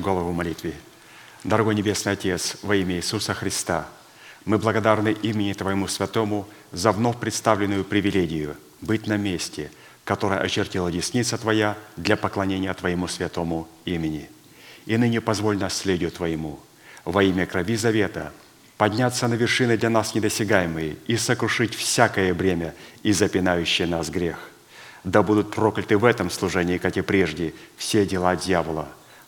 Наши головы в молитве. Дорогой Небесный Отец, во имя Иисуса Христа, мы благодарны имени Твоему Святому за вновь представленную привилегию быть на месте, которое очертила десница Твоя для поклонения Твоему святому имени. И ныне позволь наследию Твоему во имя крови завета подняться на вершины для нас недосягаемые и сокрушить всякое бремя и запинающее нас грех. Да будут прокляты в этом служении, как и прежде, все дела дьявола,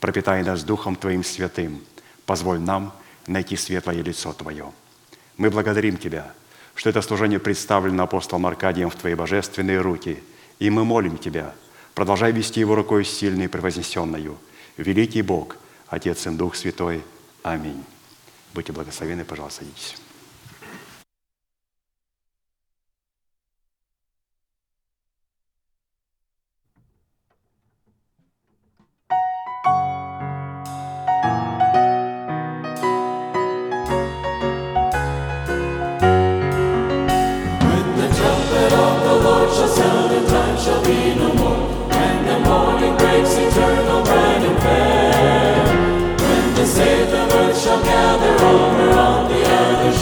пропитай нас Духом Твоим святым, позволь нам найти светлое лицо Твое. Мы благодарим Тебя, что это служение представлено апостолом Аркадием в Твои божественные руки, и мы молим Тебя, продолжай вести его рукой сильной и превознесенную. Великий Бог, Отец и Дух Святой. Аминь. Будьте благословенны, пожалуйста, садитесь.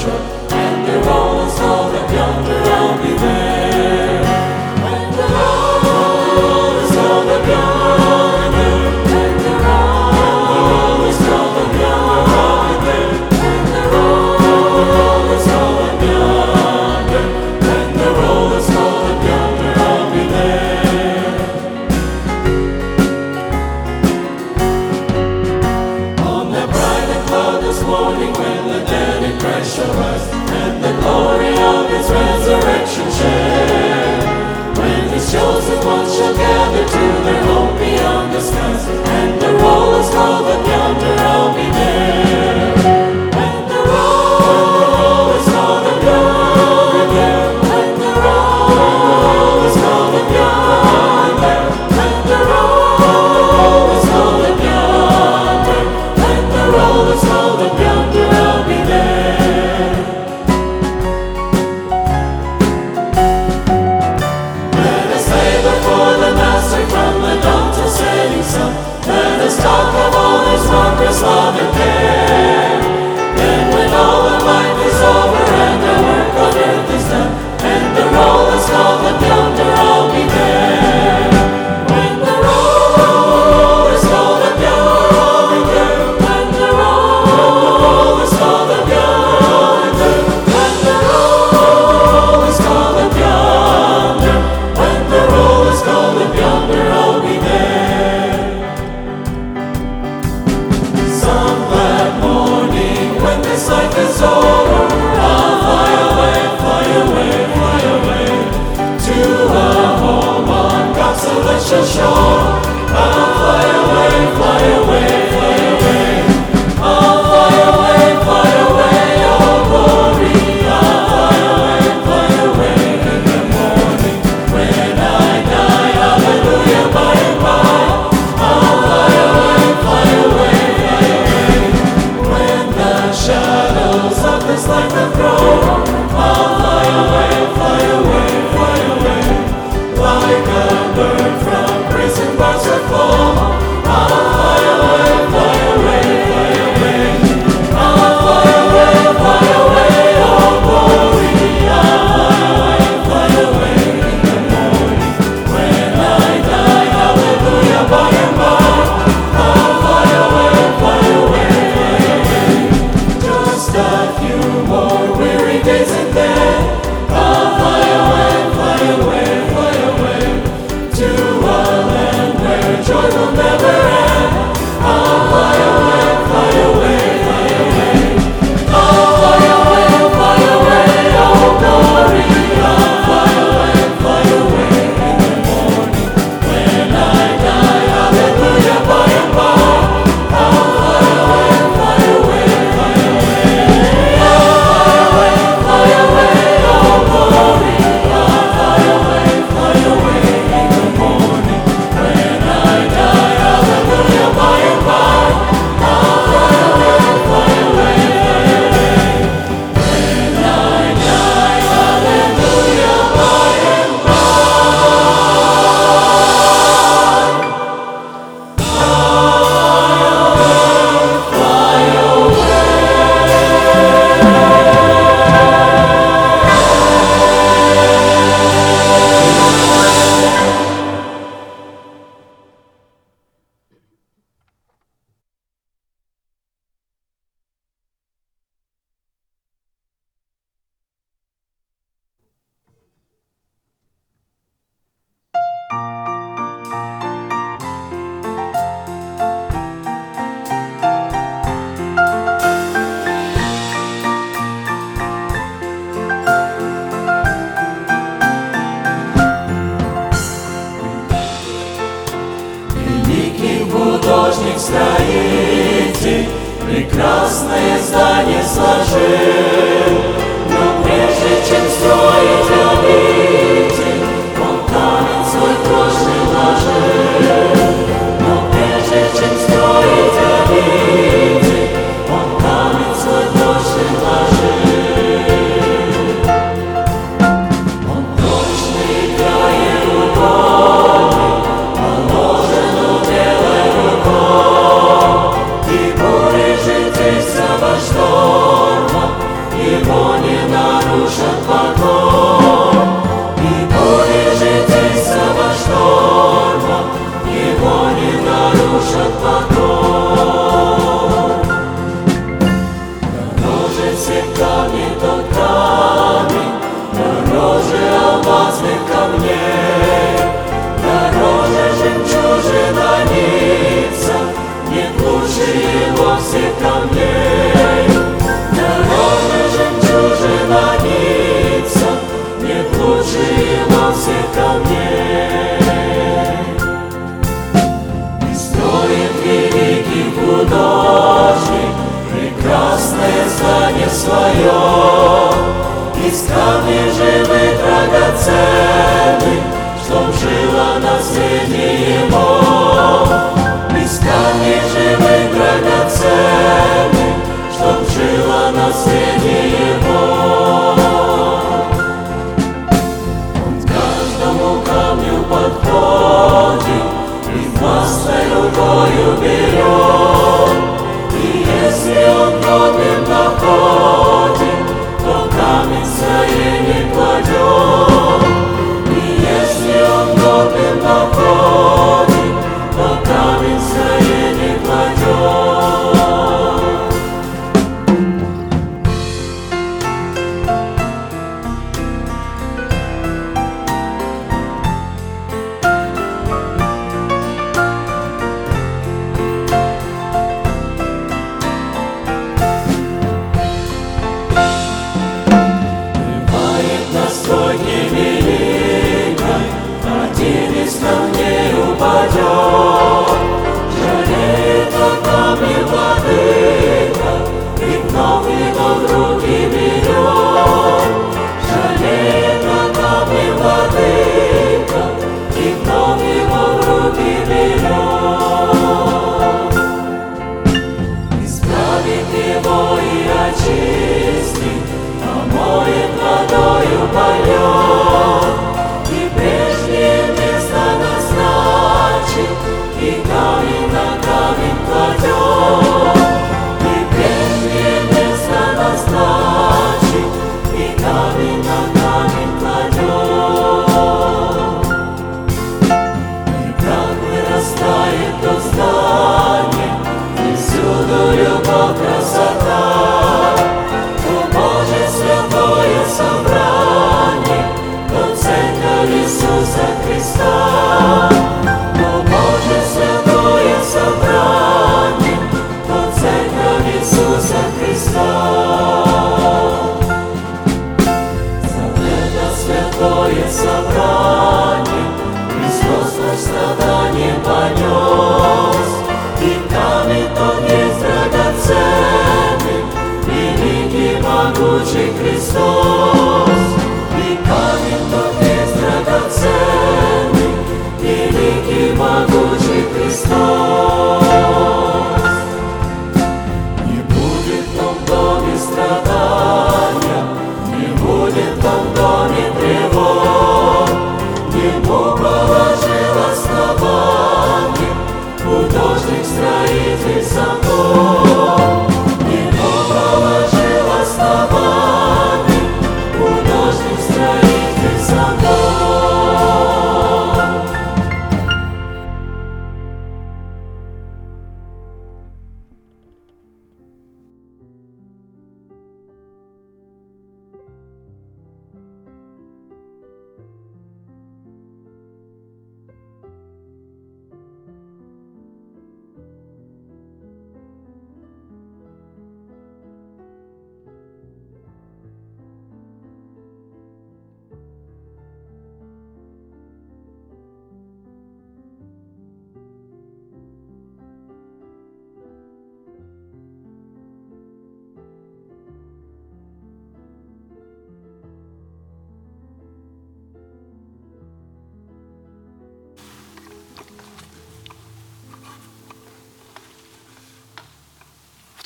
Sure. all the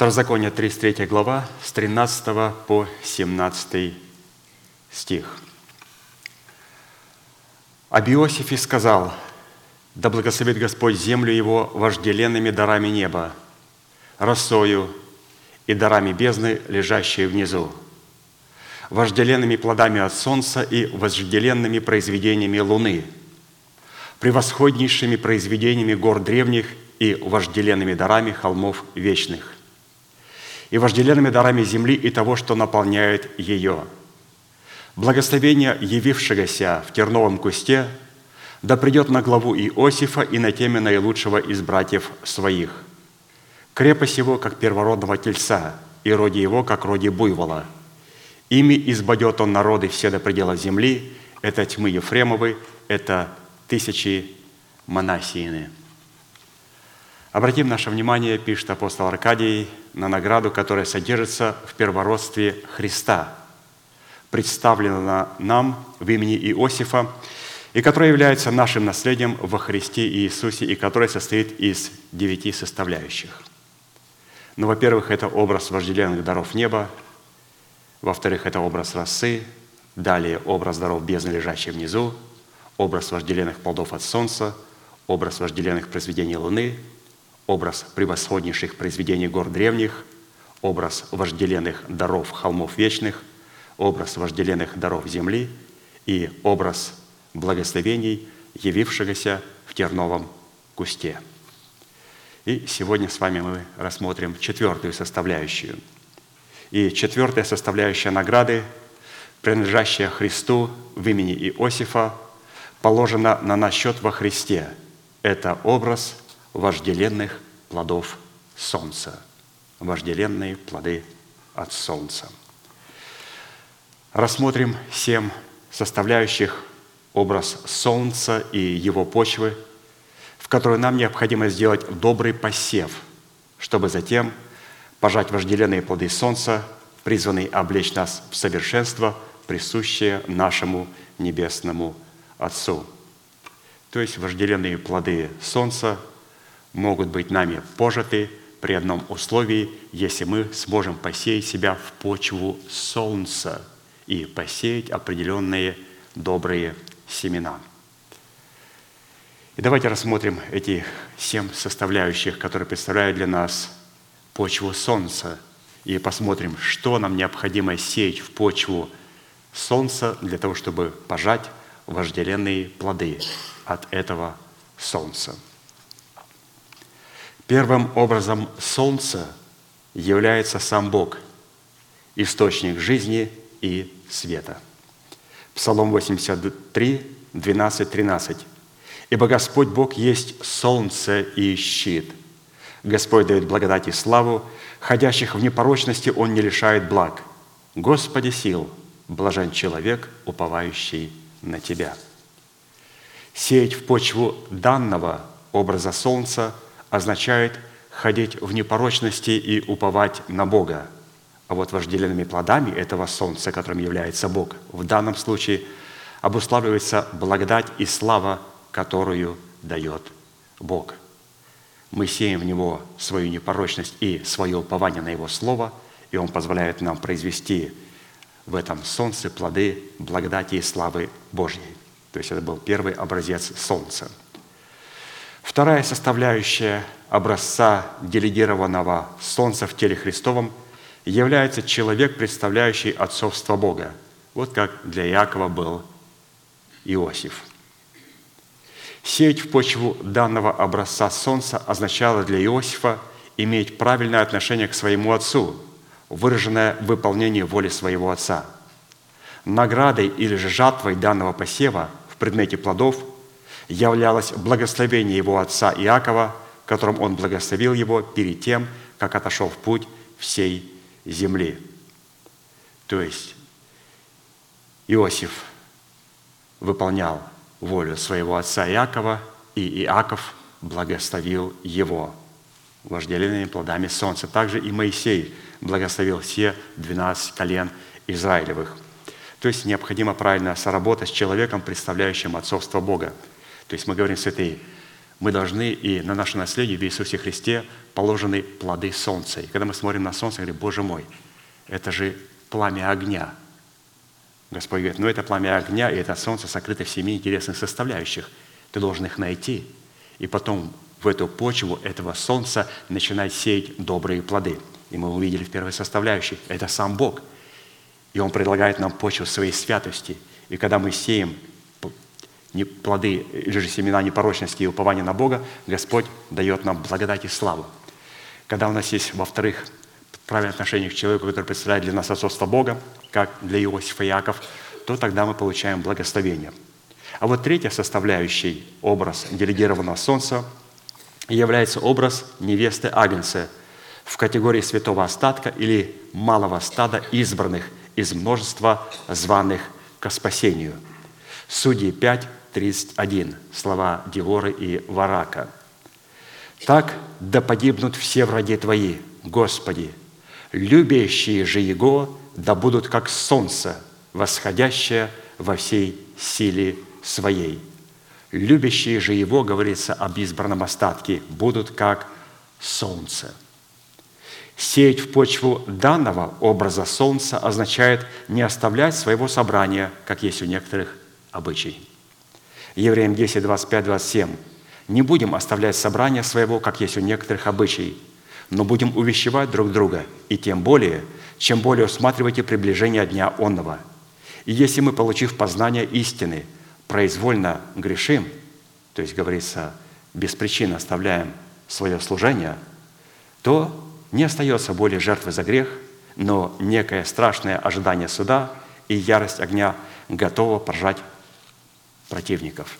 Второзаконие, 33 глава, с 13 по 17 стих. Об Иосифе сказал, «Да благословит Господь землю его вожделенными дарами неба, росою и дарами бездны, лежащие внизу, вожделенными плодами от солнца и вожделенными произведениями луны, превосходнейшими произведениями гор древних и вожделенными дарами холмов вечных, и вожделенными дарами земли и того, что наполняет ее. Благословение явившегося в терновом кусте да придет на главу Иосифа и на теме наилучшего из братьев своих. Крепость его, как первородного тельца, и роди его, как роди буйвола. Ими избадет он народы все до предела земли, это тьмы Ефремовы, это тысячи Манасиины. Обратим наше внимание, пишет апостол Аркадий, на награду, которая содержится в первородстве Христа, представлена нам в имени Иосифа, и которая является нашим наследием во Христе Иисусе, и которая состоит из девяти составляющих. Ну, во-первых, это образ вожделенных даров неба, во-вторых, это образ росы, далее образ даров бездны, лежащей внизу, образ вожделенных плодов от солнца, образ вожделенных произведений луны – образ превосходнейших произведений гор древних, образ вожделенных даров холмов вечных, образ вожделенных даров земли и образ благословений, явившегося в терновом кусте. И сегодня с вами мы рассмотрим четвертую составляющую. И четвертая составляющая награды, принадлежащая Христу в имени Иосифа, положена на наш счет во Христе. Это образ вожделенных плодов солнца. Вожделенные плоды от солнца. Рассмотрим семь составляющих образ солнца и его почвы, в которой нам необходимо сделать добрый посев, чтобы затем пожать вожделенные плоды солнца, призванные облечь нас в совершенство, присущее нашему небесному Отцу. То есть вожделенные плоды солнца – могут быть нами пожиты при одном условии, если мы сможем посеять себя в почву солнца и посеять определенные добрые семена. И давайте рассмотрим эти семь составляющих, которые представляют для нас почву солнца, и посмотрим, что нам необходимо сеять в почву солнца для того, чтобы пожать вожделенные плоды от этого солнца. Первым образом солнца является сам Бог, источник жизни и света. Псалом 83, 12, 13. «Ибо Господь Бог есть солнце и щит. Господь дает благодать и славу, ходящих в непорочности Он не лишает благ. Господи сил, блажен человек, уповающий на Тебя». Сеять в почву данного образа солнца – означает ходить в непорочности и уповать на Бога. А вот вожделенными плодами этого солнца, которым является Бог, в данном случае обуславливается благодать и слава, которую дает Бог. Мы сеем в Него свою непорочность и свое упование на Его Слово, и Он позволяет нам произвести в этом солнце плоды благодати и славы Божьей. То есть это был первый образец солнца – Вторая составляющая образца делегированного Солнца в теле Христовом является человек, представляющий отцовство Бога. Вот как для Иакова был Иосиф. Сеять в почву данного образца Солнца означало для Иосифа иметь правильное отношение к своему отцу, выраженное в выполнении воли своего отца. Наградой или же жатвой данного посева в предмете плодов – являлось благословение его отца Иакова, которым он благословил его перед тем, как отошел в путь всей земли. То есть Иосиф выполнял волю своего отца Иакова, и Иаков благословил его вожделенными плодами солнца. Также и Моисей благословил все 12 колен Израилевых. То есть необходимо правильно соработать с человеком, представляющим отцовство Бога – то есть мы говорим с этой мы должны и на наше наследие в Иисусе Христе положены плоды солнца. И когда мы смотрим на солнце, говорим, Боже мой, это же пламя огня. Господь говорит, ну это пламя огня, и это солнце сокрыто в семи интересных составляющих. Ты должен их найти, и потом в эту почву этого солнца начинать сеять добрые плоды. И мы увидели в первой составляющей, это сам Бог. И Он предлагает нам почву своей святости. И когда мы сеем плоды или же семена непорочности и упования на Бога, Господь дает нам благодать и славу. Когда у нас есть, во-вторых, правильное отношение к человеку, который представляет для нас отцовство Бога, как для Иосифа и Иаков, то тогда мы получаем благословение. А вот третья составляющая, образ делегированного солнца, является образ невесты Агнца в категории святого остатка или малого стада избранных из множества званых к спасению. Судьи 5, 31, слова Диворы и Варака. «Так да погибнут все враги Твои, Господи, любящие же Его да будут как солнце, восходящее во всей силе Своей». Любящие же Его, говорится об избранном остатке, будут как солнце. Сеять в почву данного образа солнца означает не оставлять своего собрания, как есть у некоторых обычай. Евреям 10, 25, 27. «Не будем оставлять собрания своего, как есть у некоторых обычаев, но будем увещевать друг друга, и тем более, чем более усматривайте приближение дня онного. И если мы, получив познание истины, произвольно грешим, то есть, говорится, без причины оставляем свое служение, то не остается более жертвы за грех, но некое страшное ожидание суда и ярость огня готова поражать противников.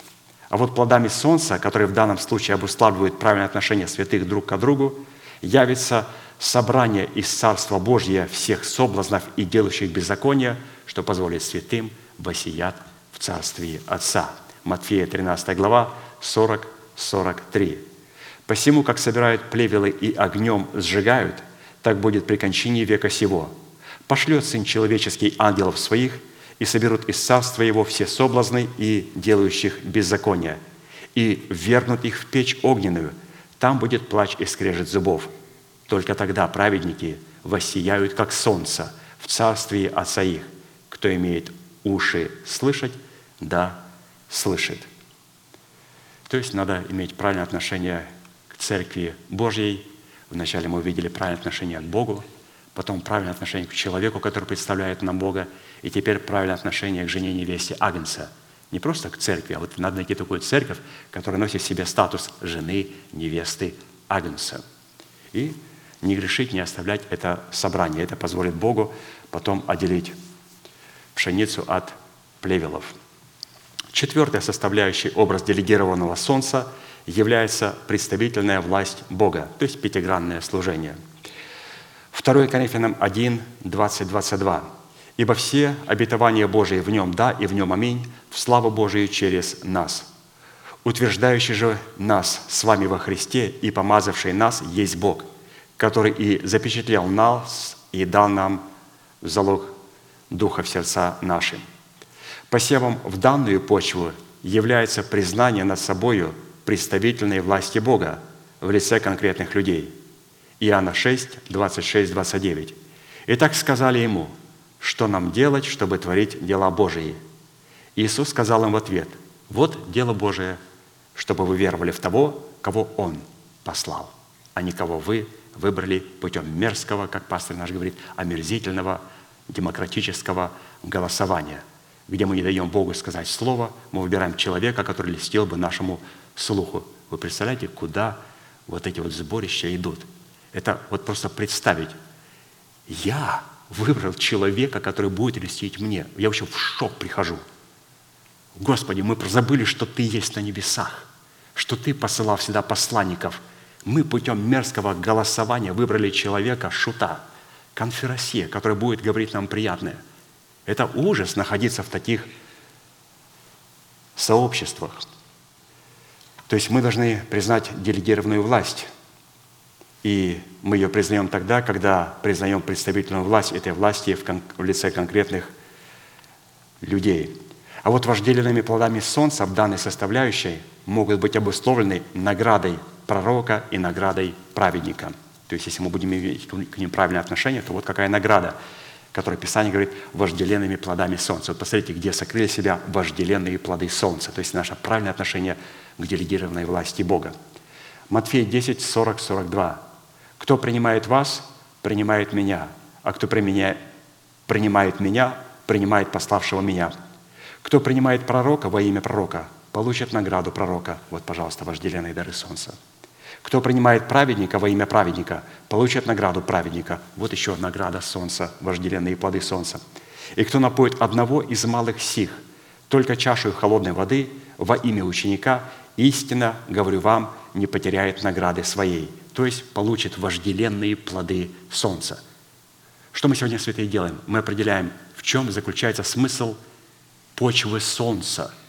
А вот плодами солнца, которые в данном случае обуславливают правильное отношение святых друг к другу, явится собрание из Царства Божьего всех соблазнов и делающих беззакония, что позволит святым воссият в Царстве Отца. Матфея 13 глава, 40-43. «Посему, как собирают плевелы и огнем сжигают, так будет при кончине века сего. Пошлет Сын Человеческий ангелов своих – и соберут из царства его все соблазны и делающих беззакония, и вернут их в печь огненную. Там будет плач и скрежет зубов. Только тогда праведники воссияют, как солнце, в царстве Отца их. Кто имеет уши слышать, да, слышит. То есть надо иметь правильное отношение к Церкви Божьей. Вначале мы увидели правильное отношение к Богу, потом правильное отношение к человеку, который представляет нам Бога, и теперь правильное отношение к жене невесте Агнца. Не просто к церкви, а вот надо найти такую церковь, которая носит в себе статус жены невесты Агнца. И не грешить, не оставлять это собрание. Это позволит Богу потом отделить пшеницу от плевелов. Четвертая составляющая образ делегированного солнца является представительная власть Бога, то есть пятигранное служение. 2 Коринфянам 1, 20, 22. Ибо все обетования Божии в нем «да» и в нем «аминь» в славу Божию через нас. Утверждающий же нас с вами во Христе и помазавший нас есть Бог, который и запечатлел нас и дал нам залог Духа в сердца наши. Посевом в данную почву является признание над собою представительной власти Бога в лице конкретных людей. Иоанна 6, 26, 29. «И так сказали ему – что нам делать, чтобы творить дела Божии. Иисус сказал им в ответ, вот дело Божие, чтобы вы веровали в того, кого Он послал, а не кого вы выбрали путем мерзкого, как пастор наш говорит, омерзительного, демократического голосования, где мы не даем Богу сказать слово, мы выбираем человека, который листил бы нашему слуху. Вы представляете, куда вот эти вот сборища идут? Это вот просто представить. Я выбрал человека, который будет льстить мне. Я вообще в шок прихожу. Господи, мы забыли, что Ты есть на небесах, что Ты посылал всегда посланников. Мы путем мерзкого голосования выбрали человека, шута, конферасье, который будет говорить нам приятное. Это ужас находиться в таких сообществах. То есть мы должны признать делегированную власть – и мы ее признаем тогда, когда признаем представительную власть этой власти в, кон- в лице конкретных людей. А вот вожделенными плодами солнца в данной составляющей могут быть обусловлены наградой пророка и наградой праведника. То есть, если мы будем иметь к ним правильное отношение, то вот какая награда, которая Писание говорит, вожделенными плодами солнца. Вот посмотрите, где сокрыли себя вожделенные плоды солнца. То есть, наше правильное отношение к делегированной власти Бога. Матфея 10, 40, 42. «Кто принимает вас, принимает меня, а кто применяет, принимает меня, принимает пославшего меня. Кто принимает пророка во имя пророка, получит награду пророка. Вот, пожалуйста, вожделенные дары солнца. Кто принимает праведника во имя праведника, получит награду праведника. Вот еще награда солнца, вожделенные плоды солнца. И кто напоит одного из малых сих, только чашу холодной воды во имя ученика, истинно, говорю вам, не потеряет награды своей. То есть получит вожделенные плоды солнца. Что мы сегодня, святые, делаем? Мы определяем, в чем заключается смысл почвы солнца –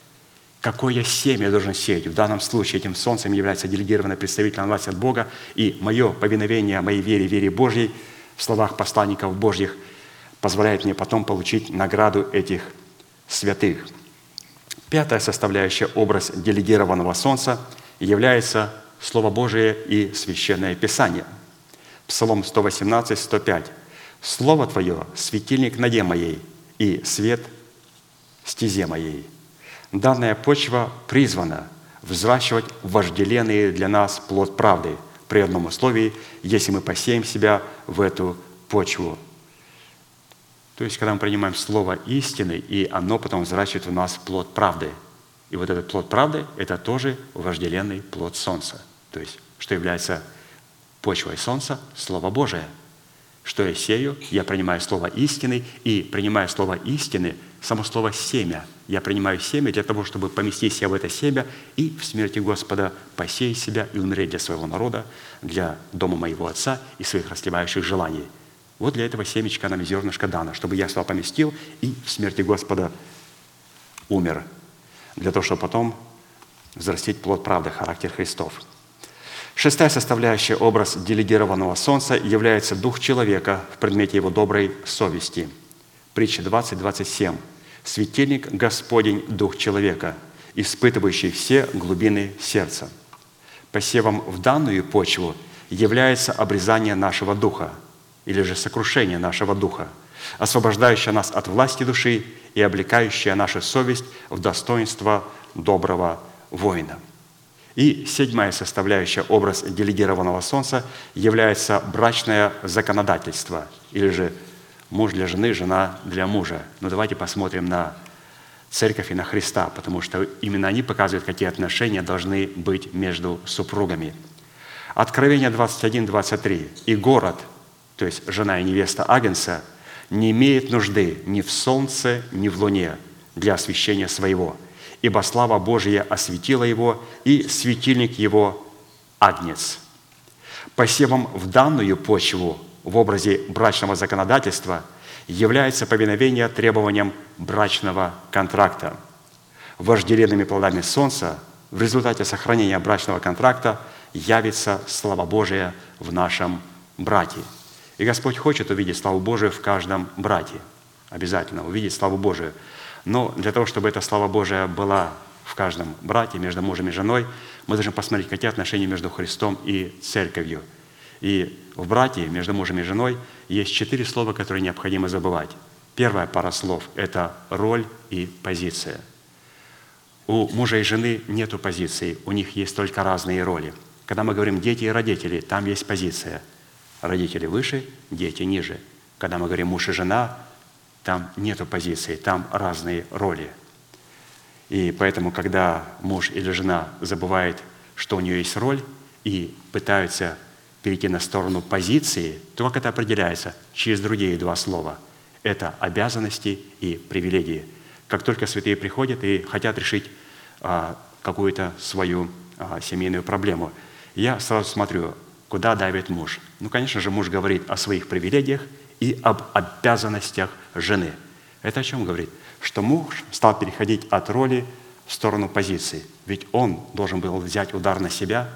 какое семя я должен сеять. В данном случае этим солнцем является делегированный представитель власти от Бога, и мое повиновение моей вере, вере Божьей в словах посланников Божьих позволяет мне потом получить награду этих святых. Пятая составляющая образ делегированного солнца является Слово Божие и Священное Писание. Псалом 118, 105. «Слово Твое – светильник ноге моей и свет стезе моей». Данная почва призвана взращивать вожделенный для нас плод правды при одном условии, если мы посеем себя в эту почву. То есть, когда мы принимаем слово истины, и оно потом взращивает в нас плод правды. И вот этот плод правды – это тоже вожделенный плод солнца. То есть, что является почвой солнца – Слово Божие. Что я сею? Я принимаю слово истины, и принимая слово истины – само слово «семя». Я принимаю семя для того, чтобы поместить себя в это семя и в смерти Господа посеять себя и умереть для своего народа, для дома моего Отца и своих расливающих желаний. Вот для этого семечка нам зернышко дано, чтобы я сюда поместил и в смерти Господа умер, для того, чтобы потом взрастить плод правды, характер Христов. Шестая составляющая образ делегированного солнца является дух человека в предмете его доброй совести. Притча 20, 27 светильник Господень, Дух человека, испытывающий все глубины сердца. Посевом в данную почву является обрезание нашего духа или же сокрушение нашего духа, освобождающее нас от власти души и облекающее нашу совесть в достоинство доброго воина. И седьмая составляющая образ делегированного солнца является брачное законодательство или же муж для жены, жена для мужа. Но давайте посмотрим на церковь и на Христа, потому что именно они показывают, какие отношения должны быть между супругами. Откровение 21, 23. «И город, то есть жена и невеста Агенса, не имеет нужды ни в солнце, ни в луне для освящения своего, ибо слава Божия осветила его, и светильник его – Агнец». Посевом в данную почву в образе брачного законодательства является повиновение требованиям брачного контракта. Вожделенными плодами солнца в результате сохранения брачного контракта явится слава Божия в нашем брате. И Господь хочет увидеть славу Божию в каждом брате. Обязательно увидеть славу Божию. Но для того, чтобы эта слава Божия была в каждом брате, между мужем и женой, мы должны посмотреть, какие отношения между Христом и Церковью – и в браке между мужем и женой есть четыре слова, которые необходимо забывать. Первая пара слов – это роль и позиция. У мужа и жены нет позиции, у них есть только разные роли. Когда мы говорим «дети и родители», там есть позиция. Родители выше, дети ниже. Когда мы говорим «муж и жена», там нет позиции, там разные роли. И поэтому, когда муж или жена забывает, что у нее есть роль, и пытаются перейти на сторону позиции, то как это определяется? Через другие два слова. Это обязанности и привилегии. Как только святые приходят и хотят решить а, какую-то свою а, семейную проблему, я сразу смотрю, куда давит муж. Ну, конечно же, муж говорит о своих привилегиях и об обязанностях жены. Это о чем говорит? Что муж стал переходить от роли в сторону позиции. Ведь он должен был взять удар на себя,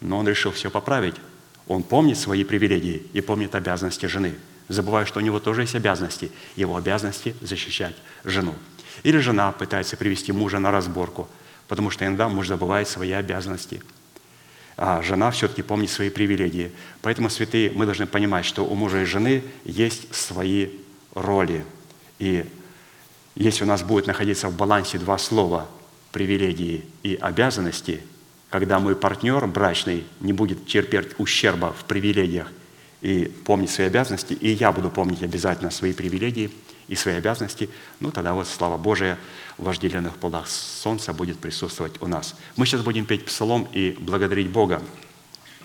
но он решил все поправить, он помнит свои привилегии и помнит обязанности жены, забывая, что у него тоже есть обязанности. Его обязанности – защищать жену. Или жена пытается привести мужа на разборку. потому что иногда муж забывает свои обязанности, а жена все-таки помнит свои привилегии. Поэтому, святые, мы должны понимать, что у мужа и жены есть свои роли. И если у нас будет находиться в балансе два слова «привилегии» и «обязанности», когда мой партнер брачный не будет терпеть ущерба в привилегиях и помнить свои обязанности, и я буду помнить обязательно свои привилегии и свои обязанности, ну тогда вот слава Божия в вожделенных плодах солнца будет присутствовать у нас. Мы сейчас будем петь псалом и благодарить Бога,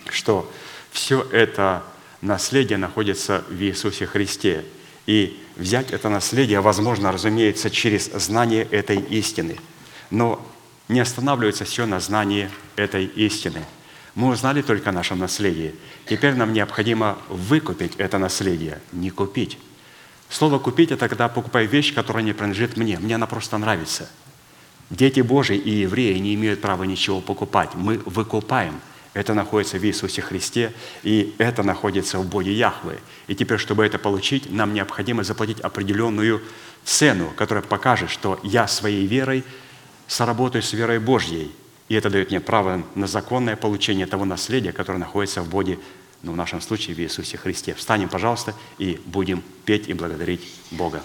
что все это наследие находится в Иисусе Христе. И взять это наследие возможно, разумеется, через знание этой истины. Но не останавливается все на знании этой истины. Мы узнали только о нашем наследии. Теперь нам необходимо выкупить это наследие, не купить. Слово «купить» – это когда покупаю вещь, которая не принадлежит мне. Мне она просто нравится. Дети Божьи и евреи не имеют права ничего покупать. Мы выкупаем. Это находится в Иисусе Христе, и это находится в Боге Яхвы. И теперь, чтобы это получить, нам необходимо заплатить определенную цену, которая покажет, что я своей верой соработаю с верой Божьей. И это дает мне право на законное получение того наследия, которое находится в Боге, ну, в нашем случае в Иисусе Христе. Встанем, пожалуйста, и будем петь и благодарить Бога.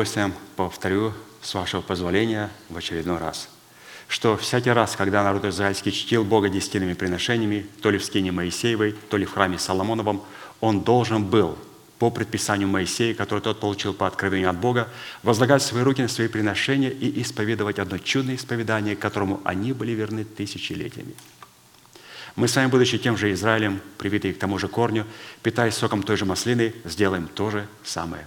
Удовольствием повторю, с вашего позволения, в очередной раз, что всякий раз, когда народ израильский чтил Бога десятинными приношениями, то ли в скине Моисеевой, то ли в храме Соломоновом, он должен был по предписанию Моисея, который тот получил по откровению от Бога, возлагать свои руки на свои приношения и исповедовать одно чудное исповедание, которому они были верны тысячелетиями. Мы с вами, будучи тем же Израилем, привитые к тому же корню, питаясь соком той же маслины, сделаем то же самое.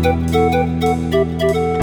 Thank you.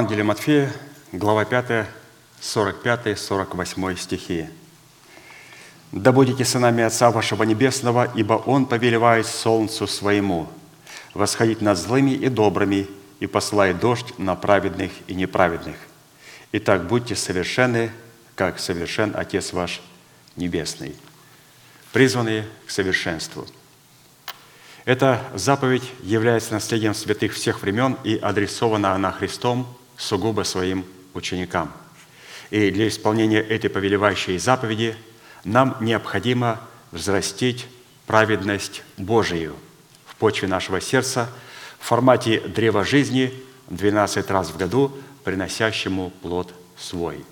Евангелие Матфея, глава 5, 45-48 стихи. «Да будете сынами Отца вашего Небесного, ибо Он повелевает солнцу своему восходить над злыми и добрыми и посылает дождь на праведных и неправедных. Итак, будьте совершенны, как совершен Отец ваш Небесный». Призванные к совершенству – эта заповедь является наследием святых всех времен и адресована она Христом сугубо своим ученикам. И для исполнения этой повелевающей заповеди нам необходимо взрастить праведность Божию в почве нашего сердца в формате древа жизни 12 раз в году, приносящему плод свой.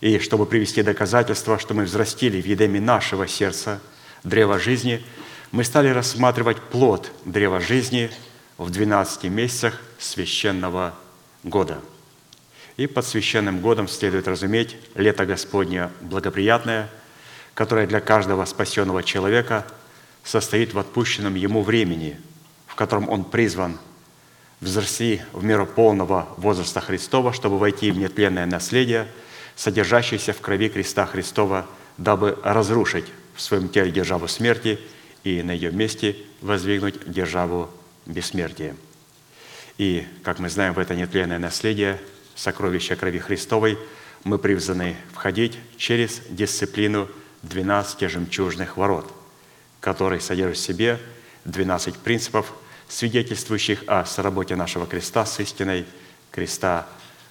И чтобы привести доказательство, что мы взрастили в едеме нашего сердца древо жизни – мы стали рассматривать плод древа жизни в 12 месяцах священного года. И под священным годом следует разуметь лето Господне благоприятное, которое для каждого спасенного человека состоит в отпущенном ему времени, в котором он призван взрасти в меру полного возраста Христова, чтобы войти в нетленное наследие, содержащееся в крови креста Христова, дабы разрушить в своем теле державу смерти – и на ее месте воздвигнуть державу бессмертия. И, как мы знаем, в это нетленное наследие, сокровища крови Христовой, мы призваны входить через дисциплину 12 жемчужных ворот, которые содержат в себе 12 принципов, свидетельствующих о соработе нашего креста с истиной креста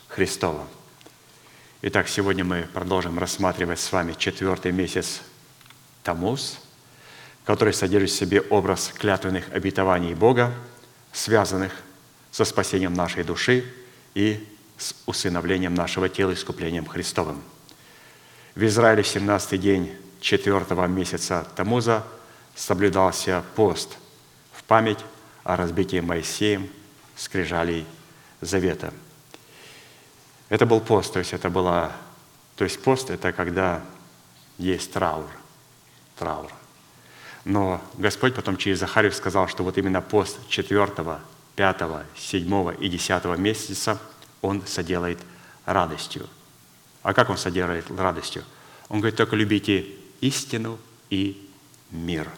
Христова. Итак, сегодня мы продолжим рассматривать с вами четвертый месяц Тамуз – который содержит в себе образ клятвенных обетований Бога, связанных со спасением нашей души и с усыновлением нашего тела искуплением Христовым. В Израиле в 17 день четвертого месяца Тамуза соблюдался пост в память о разбитии Моисеем скрижалей Завета. Это был пост, то есть это была, то есть пост – это когда есть траур, траур. Но Господь потом через Захарию сказал, что вот именно пост 4, 5, 7 и 10 месяца Он соделает радостью. А как Он соделает радостью? Он говорит, только любите истину и мир.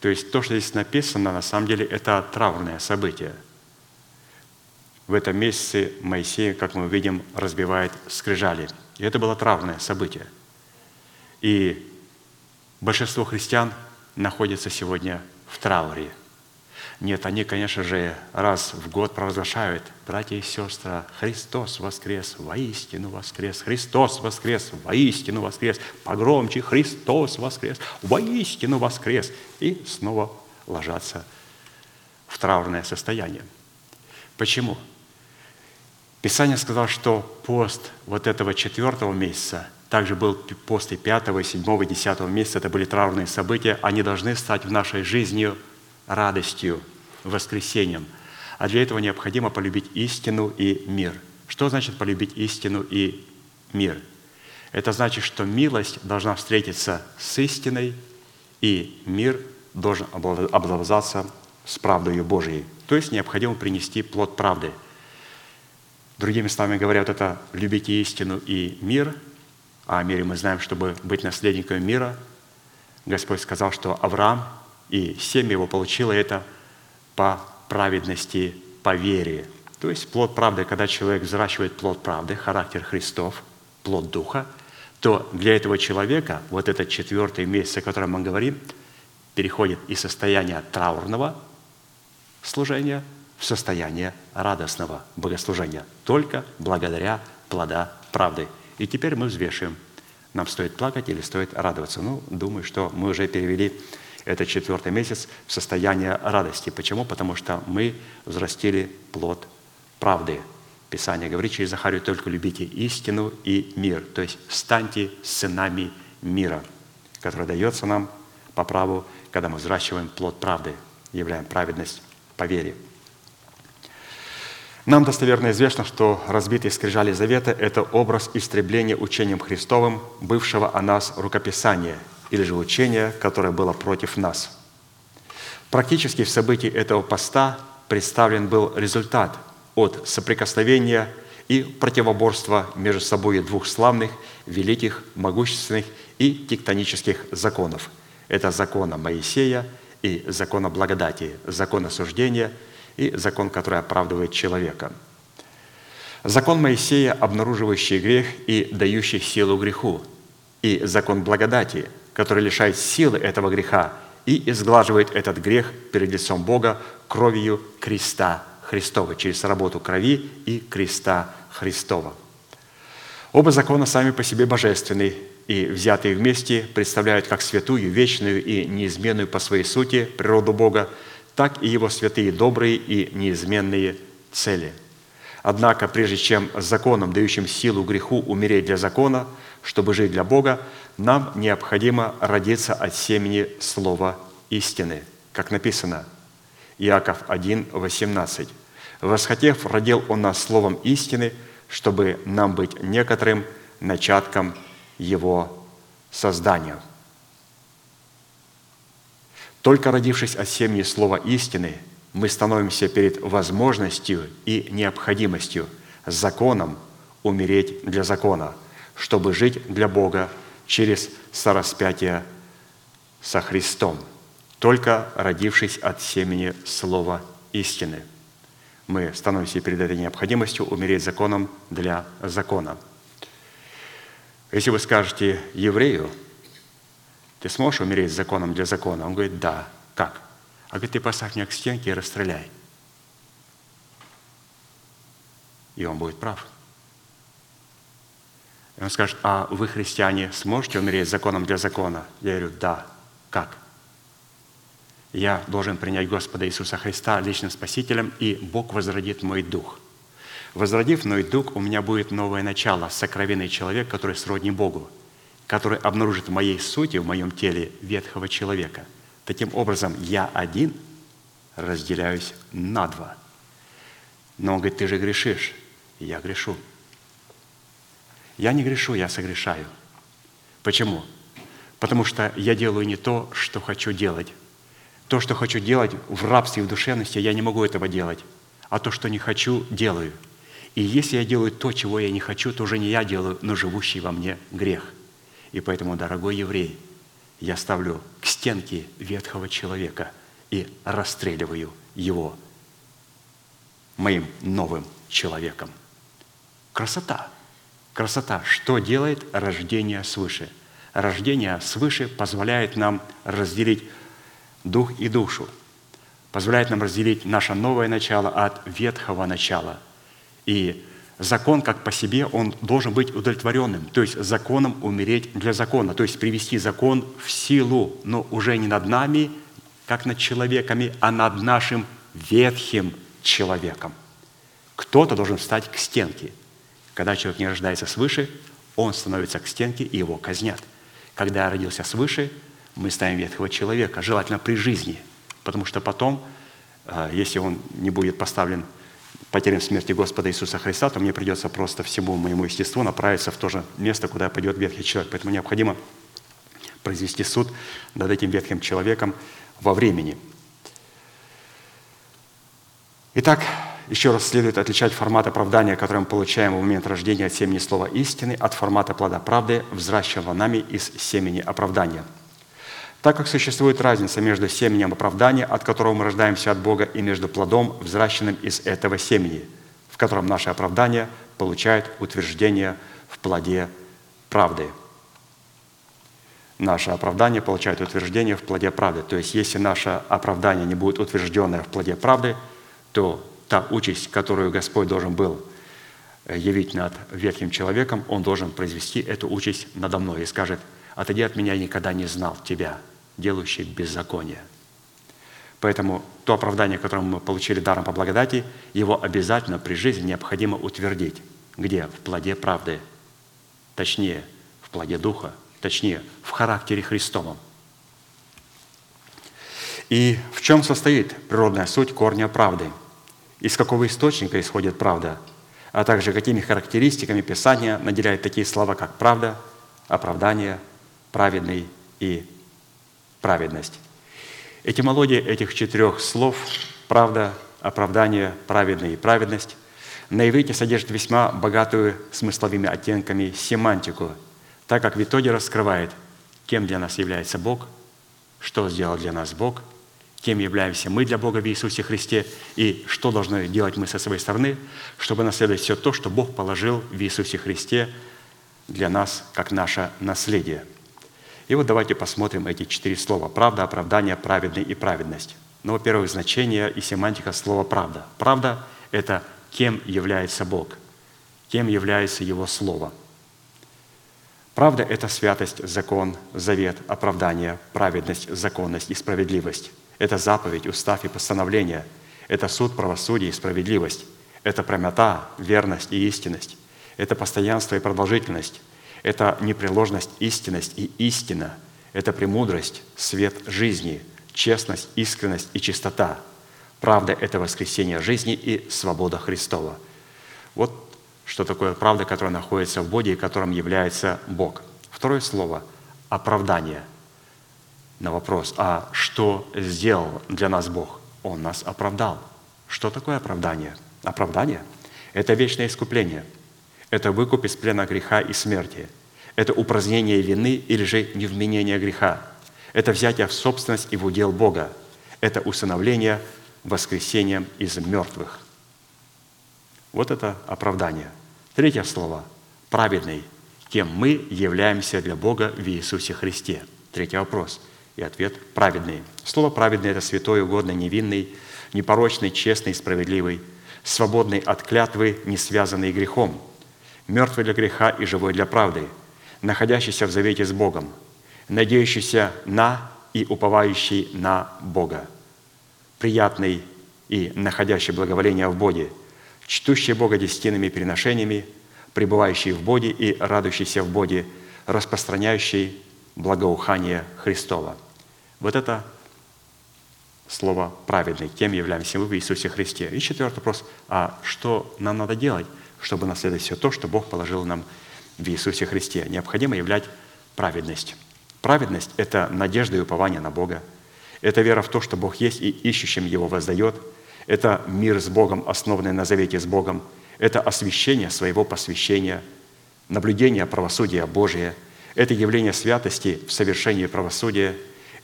То есть то, что здесь написано, на самом деле это траурное событие. В этом месяце Моисей, как мы видим, разбивает скрижали. И это было траурное событие. И большинство христиан находятся сегодня в трауре. Нет, они, конечно же, раз в год провозглашают, братья и сестры, Христос воскрес, воистину воскрес, Христос воскрес, воистину воскрес, погромче, Христос воскрес, воистину воскрес. И снова ложатся в траурное состояние. Почему? Писание сказало, что пост вот этого четвертого месяца – также был пост и 5, 7, и 10 месяца. Это были траурные события. Они должны стать в нашей жизни радостью, воскресением. А для этого необходимо полюбить истину и мир. Что значит полюбить истину и мир? Это значит, что милость должна встретиться с истиной, и мир должен обладаться с правдой Божией. То есть необходимо принести плод правды. Другими словами говоря, вот это «любите истину и мир» А о мире мы знаем, чтобы быть наследником мира, Господь сказал, что Авраам и семя его получило это по праведности, по вере. То есть плод правды, когда человек взращивает плод правды, характер Христов, плод Духа, то для этого человека вот этот четвертый месяц, о котором мы говорим, переходит из состояния траурного служения в состояние радостного богослужения, только благодаря плода правды – и теперь мы взвешиваем, нам стоит плакать или стоит радоваться. Ну, думаю, что мы уже перевели этот четвертый месяц в состояние радости. Почему? Потому что мы взрастили плод правды. Писание говорит через Захарию, только любите истину и мир. То есть станьте сынами мира, который дается нам по праву, когда мы взращиваем плод правды, являем праведность по вере. Нам достоверно известно, что разбитые скрижали завета – это образ истребления учением Христовым, бывшего о нас рукописания, или же учения, которое было против нас. Практически в событии этого поста представлен был результат от соприкосновения и противоборства между собой двух славных, великих, могущественных и тектонических законов. Это закона Моисея и закона благодати, закон осуждения и закон, который оправдывает человека. Закон Моисея, обнаруживающий грех и дающий силу греху, и закон благодати, который лишает силы этого греха и изглаживает этот грех перед лицом Бога кровью креста Христова, через работу крови и креста Христова. Оба закона сами по себе божественны и взятые вместе представляют как святую, вечную и неизменную по своей сути природу Бога, так и Его святые, добрые и неизменные цели. Однако, прежде чем законом, дающим силу греху умереть для закона, чтобы жить для Бога, нам необходимо родиться от семени слова истины, как написано, Иаков 1, 18. «Восхотев, родил Он нас словом истины, чтобы нам быть некоторым начатком Его создания». Только родившись от семени слова истины, мы становимся перед возможностью и необходимостью законом умереть для закона, чтобы жить для Бога через сораспятие со Христом, только родившись от семени слова истины. Мы становимся перед этой необходимостью умереть законом для закона. Если вы скажете еврею, ты сможешь умереть законом для закона? Он говорит, да. Как? А говорит, ты поставь меня к стенке и расстреляй. И он будет прав. И он скажет, а вы, христиане, сможете умереть законом для закона? Я говорю, да. Как? Я должен принять Господа Иисуса Христа личным Спасителем, и Бог возродит мой дух. Возродив мой дух, у меня будет новое начало, сокровенный человек, который сродни Богу – который обнаружит в моей сути, в моем теле ветхого человека. Таким образом, я один разделяюсь на два. Но он говорит, ты же грешишь. я грешу. Я не грешу, я согрешаю. Почему? Потому что я делаю не то, что хочу делать. То, что хочу делать в рабстве, в душевности, я не могу этого делать. А то, что не хочу, делаю. И если я делаю то, чего я не хочу, то уже не я делаю, но живущий во мне грех – и поэтому, дорогой еврей, я ставлю к стенке ветхого человека и расстреливаю его моим новым человеком. Красота. Красота. Что делает рождение свыше? Рождение свыше позволяет нам разделить дух и душу, позволяет нам разделить наше новое начало от ветхого начала. И закон как по себе, он должен быть удовлетворенным. То есть законом умереть для закона. То есть привести закон в силу, но уже не над нами, как над человеками, а над нашим ветхим человеком. Кто-то должен встать к стенке. Когда человек не рождается свыше, он становится к стенке, и его казнят. Когда я родился свыше, мы ставим ветхого человека, желательно при жизни, потому что потом, э, если он не будет поставлен потерям смерти Господа Иисуса Христа, то мне придется просто всему моему естеству направиться в то же место, куда пойдет ветхий человек. Поэтому необходимо произвести суд над этим ветхим человеком во времени. Итак, еще раз следует отличать формат оправдания, который мы получаем в момент рождения от семени слова истины, от формата плода правды, взращенного нами из семени оправдания – так как существует разница между семенем оправдания, от которого мы рождаемся от Бога, и между плодом, взращенным из этого семени, в котором наше оправдание получает утверждение в плоде правды. Наше оправдание получает утверждение в плоде правды. То есть, если наше оправдание не будет утвержденное в плоде правды, то та участь, которую Господь должен был явить над ветхим человеком, Он должен произвести эту участь надо мной и скажет, «Отойди от меня, я никогда не знал тебя» делающий беззаконие. Поэтому то оправдание, которое мы получили даром по благодати, его обязательно при жизни необходимо утвердить. Где? В плоде правды. Точнее, в плоде Духа. Точнее, в характере Христовом. И в чем состоит природная суть корня правды? Из какого источника исходит правда? А также какими характеристиками Писания наделяет такие слова, как правда, оправдание, праведный и праведность. Этимология этих четырех слов – правда, оправдание, праведный и праведность На иврите содержит весьма богатую смысловыми оттенками семантику, так как в итоге раскрывает, кем для нас является Бог, что сделал для нас Бог, кем являемся мы для Бога в Иисусе Христе и что должны делать мы со своей стороны, чтобы наследовать все то, что Бог положил в Иисусе Христе для нас как наше наследие. И вот давайте посмотрим эти четыре слова. Правда, оправдание, праведный и праведность. Ну, во-первых, значение и семантика слова «правда». Правда – это кем является Бог, кем является Его Слово. Правда – это святость, закон, завет, оправдание, праведность, законность и справедливость. Это заповедь, устав и постановление. Это суд, правосудие и справедливость. Это прямота, верность и истинность. Это постоянство и продолжительность. Это непреложность, истинность и истина. Это премудрость, свет жизни, честность, искренность и чистота – Правда – это воскресение жизни и свобода Христова. Вот что такое правда, которая находится в Боге и которым является Бог. Второе слово – оправдание. На вопрос, а что сделал для нас Бог? Он нас оправдал. Что такое оправдание? Оправдание – это вечное искупление. Это выкуп из плена греха и смерти. Это упразднение вины или же невменение греха. Это взятие в собственность и в удел Бога. Это усыновление – воскресением из мертвых. Вот это оправдание. Третье слово – праведный, кем мы являемся для Бога в Иисусе Христе. Третий вопрос. И ответ – праведный. Слово «праведный» – это святой, угодный, невинный, непорочный, честный, справедливый, свободный от клятвы, не связанный грехом, мертвый для греха и живой для правды, находящийся в завете с Богом, надеющийся на и уповающий на Бога – приятный и находящий благоволение в Боге, чтущий Бога десятинными переношениями, пребывающий в Боге и радующийся в Боге, распространяющий благоухание Христова. Вот это слово «праведный», кем являемся мы в Иисусе Христе. И четвертый вопрос, а что нам надо делать, чтобы наследовать все то, что Бог положил нам в Иисусе Христе? Необходимо являть праведность. Праведность – это надежда и упование на Бога – это вера в то, что Бог есть и ищущим Его воздает. Это мир с Богом, основанный на завете с Богом. Это освящение своего посвящения, наблюдение правосудия Божия. Это явление святости в совершении правосудия.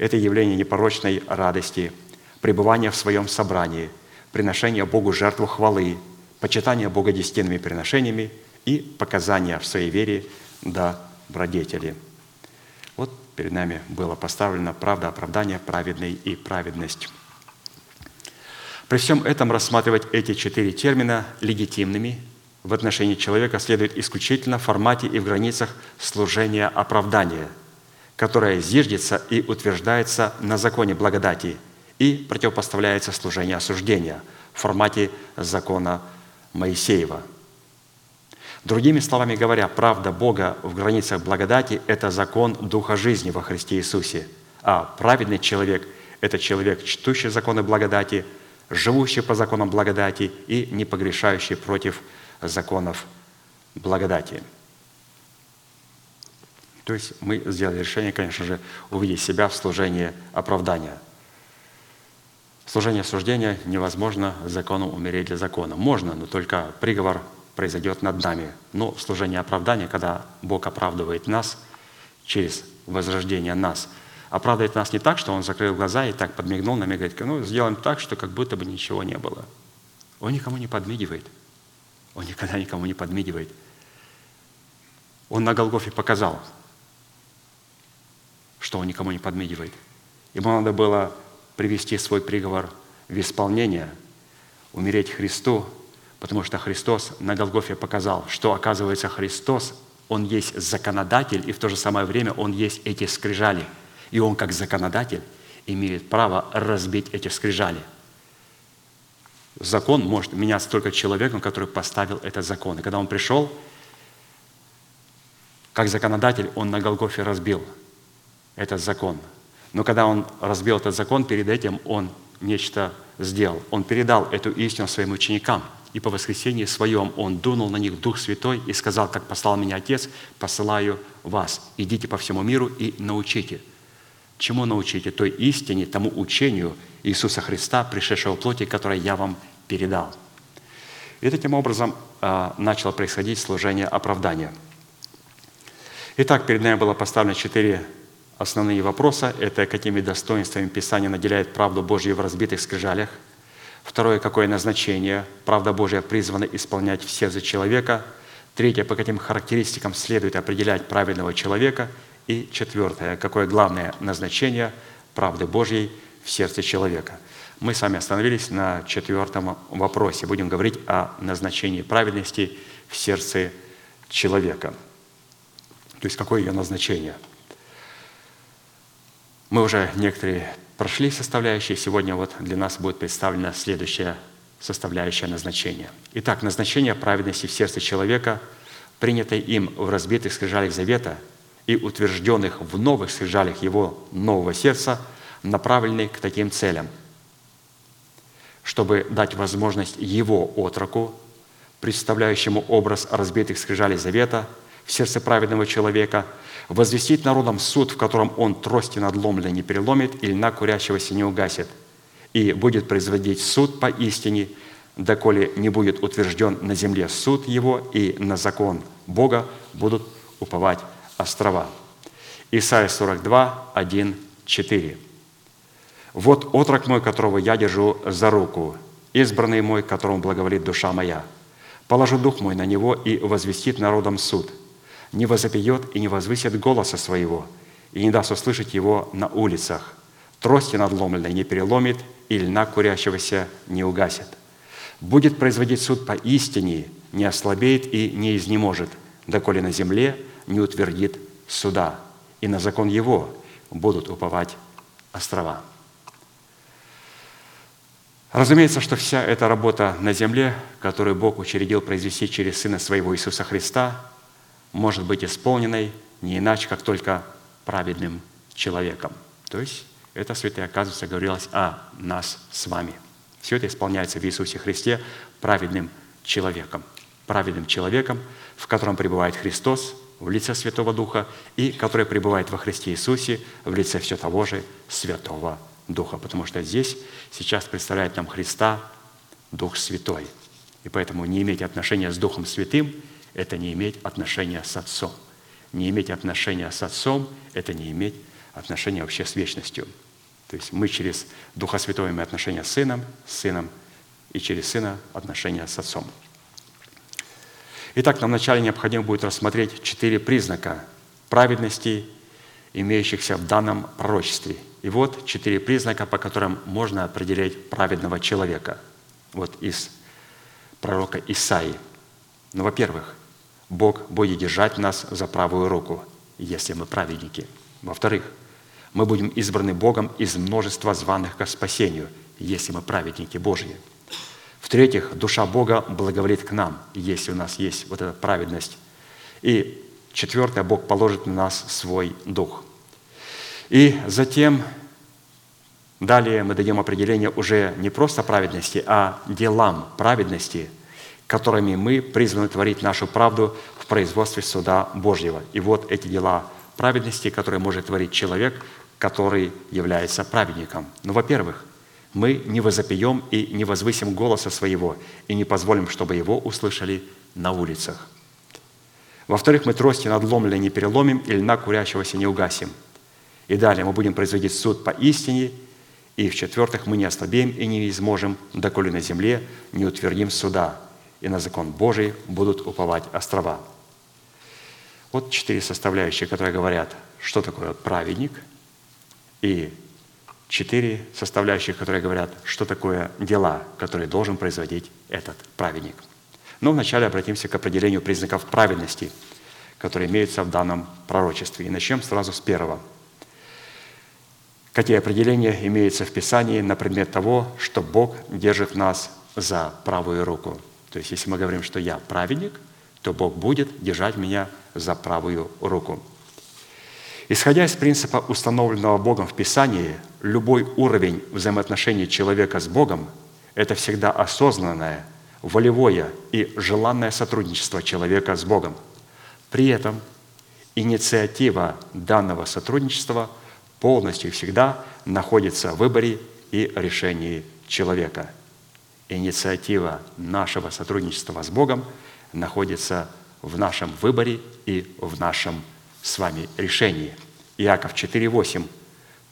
Это явление непорочной радости, пребывание в своем собрании, приношение Богу жертву хвалы, почитание Бога десятинными приношениями и показания в своей вере до добродетели – перед нами было поставлено правда, оправдание, праведный и праведность. При всем этом рассматривать эти четыре термина легитимными в отношении человека следует исключительно в формате и в границах служения оправдания, которое зиждется и утверждается на законе благодати и противопоставляется служению осуждения в формате закона Моисеева – Другими словами говоря, правда Бога в границах благодати – это закон Духа жизни во Христе Иисусе. А праведный человек – это человек, чтущий законы благодати, живущий по законам благодати и не погрешающий против законов благодати. То есть мы сделали решение, конечно же, увидеть себя в служении оправдания. Служение осуждения невозможно законом умереть для закона. Можно, но только приговор произойдет над нами. Но служение оправдания, когда Бог оправдывает нас через возрождение нас, оправдывает нас не так, что Он закрыл глаза и так подмигнул нам и говорит, ну, сделаем так, что как будто бы ничего не было. Он никому не подмигивает. Он никогда никому не подмигивает. Он на Голгофе показал, что он никому не подмигивает. Ему надо было привести свой приговор в исполнение, умереть Христу Потому что Христос на Голгофе показал, что, оказывается, Христос, Он есть законодатель, и в то же самое время Он есть эти скрижали. И Он, как законодатель, имеет право разбить эти скрижали. Закон может меняться только человеком, который поставил этот закон. И когда Он пришел, как законодатель, Он на Голгофе разбил этот закон. Но когда Он разбил этот закон, перед этим Он нечто сделал. Он передал эту истину своим ученикам – и по воскресенье своем Он дунул на них Дух Святой и сказал, как послал меня Отец, посылаю вас. Идите по всему миру и научите. Чему научите? Той истине, тому учению Иисуса Христа, пришедшего в плоти, которое я вам передал. И таким образом а, начало происходить служение оправдания. Итак, перед нами было поставлено четыре основные вопроса. Это какими достоинствами Писание наделяет правду Божью в разбитых скрижалях. Второе, какое назначение правда Божья призвана исполнять в сердце человека. Третье, по каким характеристикам следует определять праведного человека. И четвертое, какое главное назначение правды Божьей в сердце человека. Мы с вами остановились на четвертом вопросе. Будем говорить о назначении праведности в сердце человека. То есть какое ее назначение – мы уже некоторые прошли составляющие. Сегодня вот для нас будет представлена следующая составляющая назначения. Итак, назначение праведности в сердце человека, принятое им в разбитых скрижалях завета и утвержденных в новых скрижалях его нового сердца, направлены к таким целям, чтобы дать возможность его отроку, представляющему образ разбитых скрижалей завета в сердце праведного человека – возвестить народом суд, в котором он трости надломленной не переломит и льна курящегося не угасит, и будет производить суд по истине, доколе не будет утвержден на земле суд его, и на закон Бога будут уповать острова». Исайя 42, 1, 4. «Вот отрок мой, которого я держу за руку, избранный мой, которому благоволит душа моя. Положу дух мой на него и возвестит народом суд – не возопьет и не возвысит голоса своего, и не даст услышать его на улицах. Трости надломленной не переломит, и льна курящегося не угасит. Будет производить суд по истине, не ослабеет и не изнеможет, доколе на земле не утвердит суда, и на закон его будут уповать острова. Разумеется, что вся эта работа на земле, которую Бог учредил произвести через Сына Своего Иисуса Христа, может быть исполненной не иначе, как только праведным человеком. То есть это, святые, оказывается, говорилось о нас с вами. Все это исполняется в Иисусе Христе праведным человеком. Праведным человеком, в котором пребывает Христос в лице Святого Духа и который пребывает во Христе Иисусе в лице все того же Святого Духа. Потому что здесь сейчас представляет нам Христа Дух Святой. И поэтому не иметь отношения с Духом Святым – это не иметь отношения с Отцом. Не иметь отношения с Отцом – это не иметь отношения вообще с вечностью. То есть мы через Духа Святого имеем отношения с Сыном, с Сыном, и через Сына отношения с Отцом. Итак, нам вначале необходимо будет рассмотреть четыре признака праведности, имеющихся в данном пророчестве. И вот четыре признака, по которым можно определять праведного человека. Вот из пророка Исаии. Ну, во-первых, Бог будет держать нас за правую руку, если мы праведники. Во-вторых, мы будем избраны Богом из множества званых к спасению, если мы праведники Божьи. В-третьих, душа Бога благоволит к нам, если у нас есть вот эта праведность. И четвертое, Бог положит на нас свой дух. И затем, далее мы дадим определение уже не просто праведности, а делам праведности – которыми мы призваны творить нашу правду в производстве суда Божьего. И вот эти дела праведности, которые может творить человек, который является праведником. Ну, во-первых, мы не возопьем и не возвысим голоса своего, и не позволим, чтобы его услышали на улицах. Во-вторых, мы трости надломленные не переломим, и льна курящегося не угасим. И далее мы будем производить суд по истине, и в-четвертых, мы не ослабеем и не изможем, доколе на земле не утвердим суда, и на закон Божий будут уповать острова. Вот четыре составляющие, которые говорят, что такое праведник, и четыре составляющие, которые говорят, что такое дела, которые должен производить этот праведник. Но вначале обратимся к определению признаков праведности, которые имеются в данном пророчестве. И начнем сразу с первого. Какие определения имеются в Писании на предмет того, что Бог держит нас за правую руку – то есть, если мы говорим, что я праведник, то Бог будет держать меня за правую руку. Исходя из принципа, установленного Богом в Писании, любой уровень взаимоотношений человека с Богом – это всегда осознанное, волевое и желанное сотрудничество человека с Богом. При этом инициатива данного сотрудничества полностью всегда находится в выборе и решении человека – инициатива нашего сотрудничества с Богом находится в нашем выборе и в нашем с вами решении. Иаков 4,8.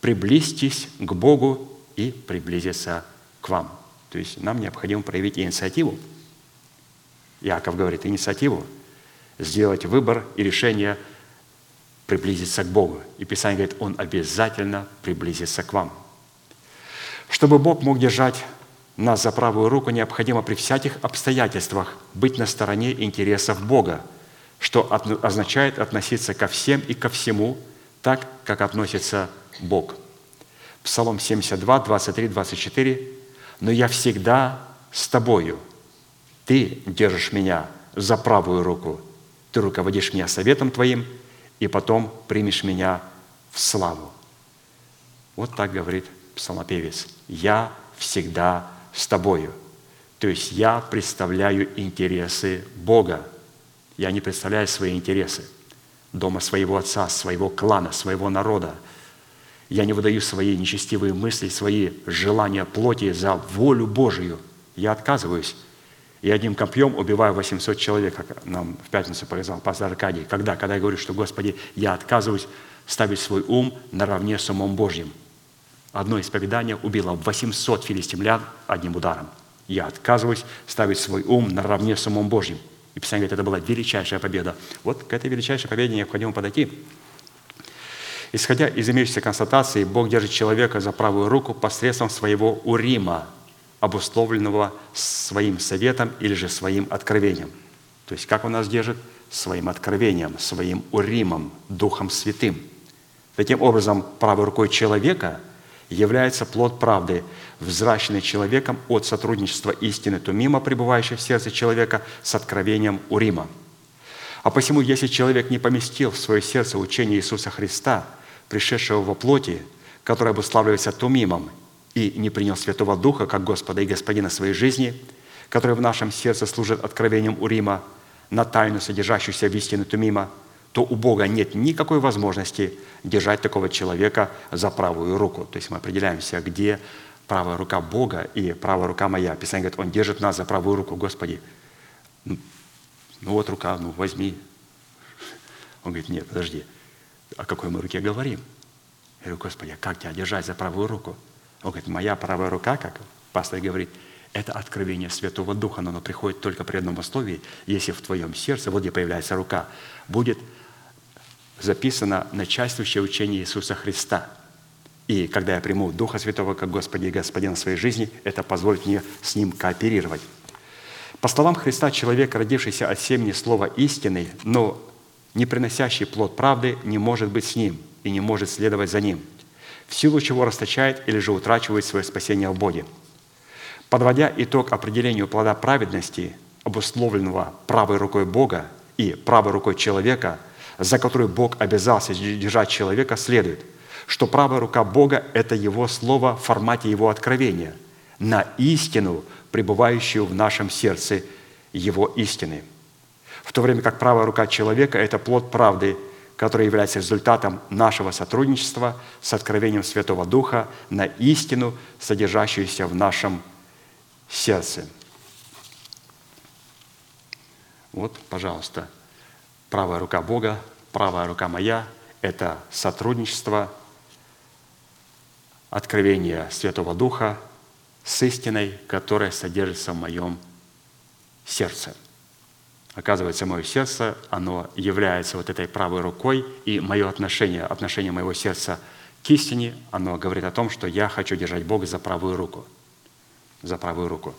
«Приблизьтесь к Богу и приблизиться к вам». То есть нам необходимо проявить инициативу. Иаков говорит, инициативу, сделать выбор и решение приблизиться к Богу. И Писание говорит, Он обязательно приблизится к вам. Чтобы Бог мог держать нас за правую руку, необходимо при всяких обстоятельствах быть на стороне интересов Бога, что означает относиться ко всем и ко всему так, как относится Бог. Псалом 72, 23, 24. «Но я всегда с тобою. Ты держишь меня за правую руку. Ты руководишь меня советом Твоим, и потом примешь меня в славу». Вот так говорит псалмопевец. «Я всегда с тобою». То есть я представляю интересы Бога. Я не представляю свои интересы дома своего отца, своего клана, своего народа. Я не выдаю свои нечестивые мысли, свои желания плоти за волю Божию. Я отказываюсь. И одним копьем убиваю 800 человек, как нам в пятницу показал пастор Аркадий. Когда? Когда я говорю, что, Господи, я отказываюсь ставить свой ум наравне с умом Божьим – одно исповедание убило 800 филистимлян одним ударом. Я отказываюсь ставить свой ум наравне с умом Божьим. И Писание говорит, это была величайшая победа. Вот к этой величайшей победе необходимо подойти. Исходя из имеющейся констатации, Бог держит человека за правую руку посредством своего урима, обусловленного своим советом или же своим откровением. То есть как Он нас держит? Своим откровением, своим уримом, Духом Святым. Таким образом, правой рукой человека – является плод правды, взращенный человеком от сотрудничества истины Тумима, пребывающей в сердце человека, с откровением Урима. А посему, если человек не поместил в свое сердце учение Иисуса Христа, пришедшего во плоти, которое обуславливается Тумимом, и не принял Святого Духа как Господа и Господина своей жизни, который в нашем сердце служит откровением Урима на тайну, содержащуюся в истину Тумима – то у Бога нет никакой возможности держать такого человека за правую руку. То есть мы определяемся, где правая рука Бога и правая рука моя. Писание говорит, Он держит нас за правую руку. Господи, ну, ну вот рука, ну возьми. Он говорит, нет, подожди, о какой мы руке говорим? Я говорю, Господи, а как тебя держать за правую руку? Он говорит, моя правая рука, как пастор говорит, это откровение Святого Духа, но оно приходит только при одном условии, если в твоем сердце, вот где появляется рука, будет записано начальствующее учение Иисуса Христа. И когда я приму Духа Святого как Господи и Господина в своей жизни, это позволит мне с Ним кооперировать. По словам Христа, человек, родившийся от семени слова истины, но не приносящий плод правды, не может быть с Ним и не может следовать за Ним, в силу чего расточает или же утрачивает свое спасение в Боге. Подводя итог определению плода праведности, обусловленного правой рукой Бога и правой рукой человека – за которую Бог обязался держать человека, следует, что правая рука Бога – это Его Слово в формате Его откровения на истину, пребывающую в нашем сердце Его истины. В то время как правая рука человека – это плод правды, который является результатом нашего сотрудничества с откровением Святого Духа на истину, содержащуюся в нашем сердце. Вот, пожалуйста, правая рука Бога, правая рука моя – это сотрудничество, откровение Святого Духа с истиной, которая содержится в моем сердце. Оказывается, мое сердце, оно является вот этой правой рукой, и мое отношение, отношение моего сердца к истине, оно говорит о том, что я хочу держать Бога за правую руку. За правую руку.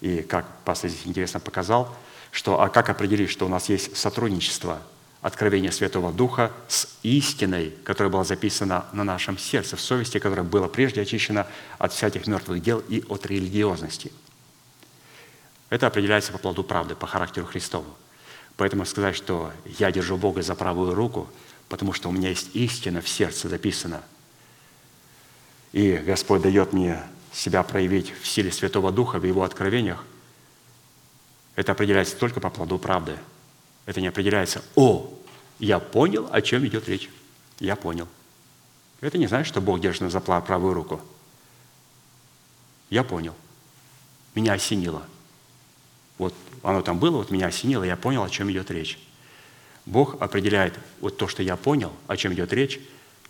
И как пастор здесь интересно показал – что, а как определить, что у нас есть сотрудничество откровения Святого Духа с истиной, которая была записана на нашем сердце, в совести, которая была прежде очищена от всяких мертвых дел и от религиозности. Это определяется по плоду правды, по характеру Христову. Поэтому сказать, что я держу Бога за правую руку, потому что у меня есть истина в сердце записана, и Господь дает мне себя проявить в силе Святого Духа, в Его откровениях, это определяется только по плоду правды. Это не определяется, о, я понял, о чем идет речь. Я понял. Это не значит, что Бог держит на за правую руку. Я понял. меня осенило. Вот оно там было, вот меня осенило, я понял, о чем идет речь. Бог определяет вот то, что я понял, о чем идет речь,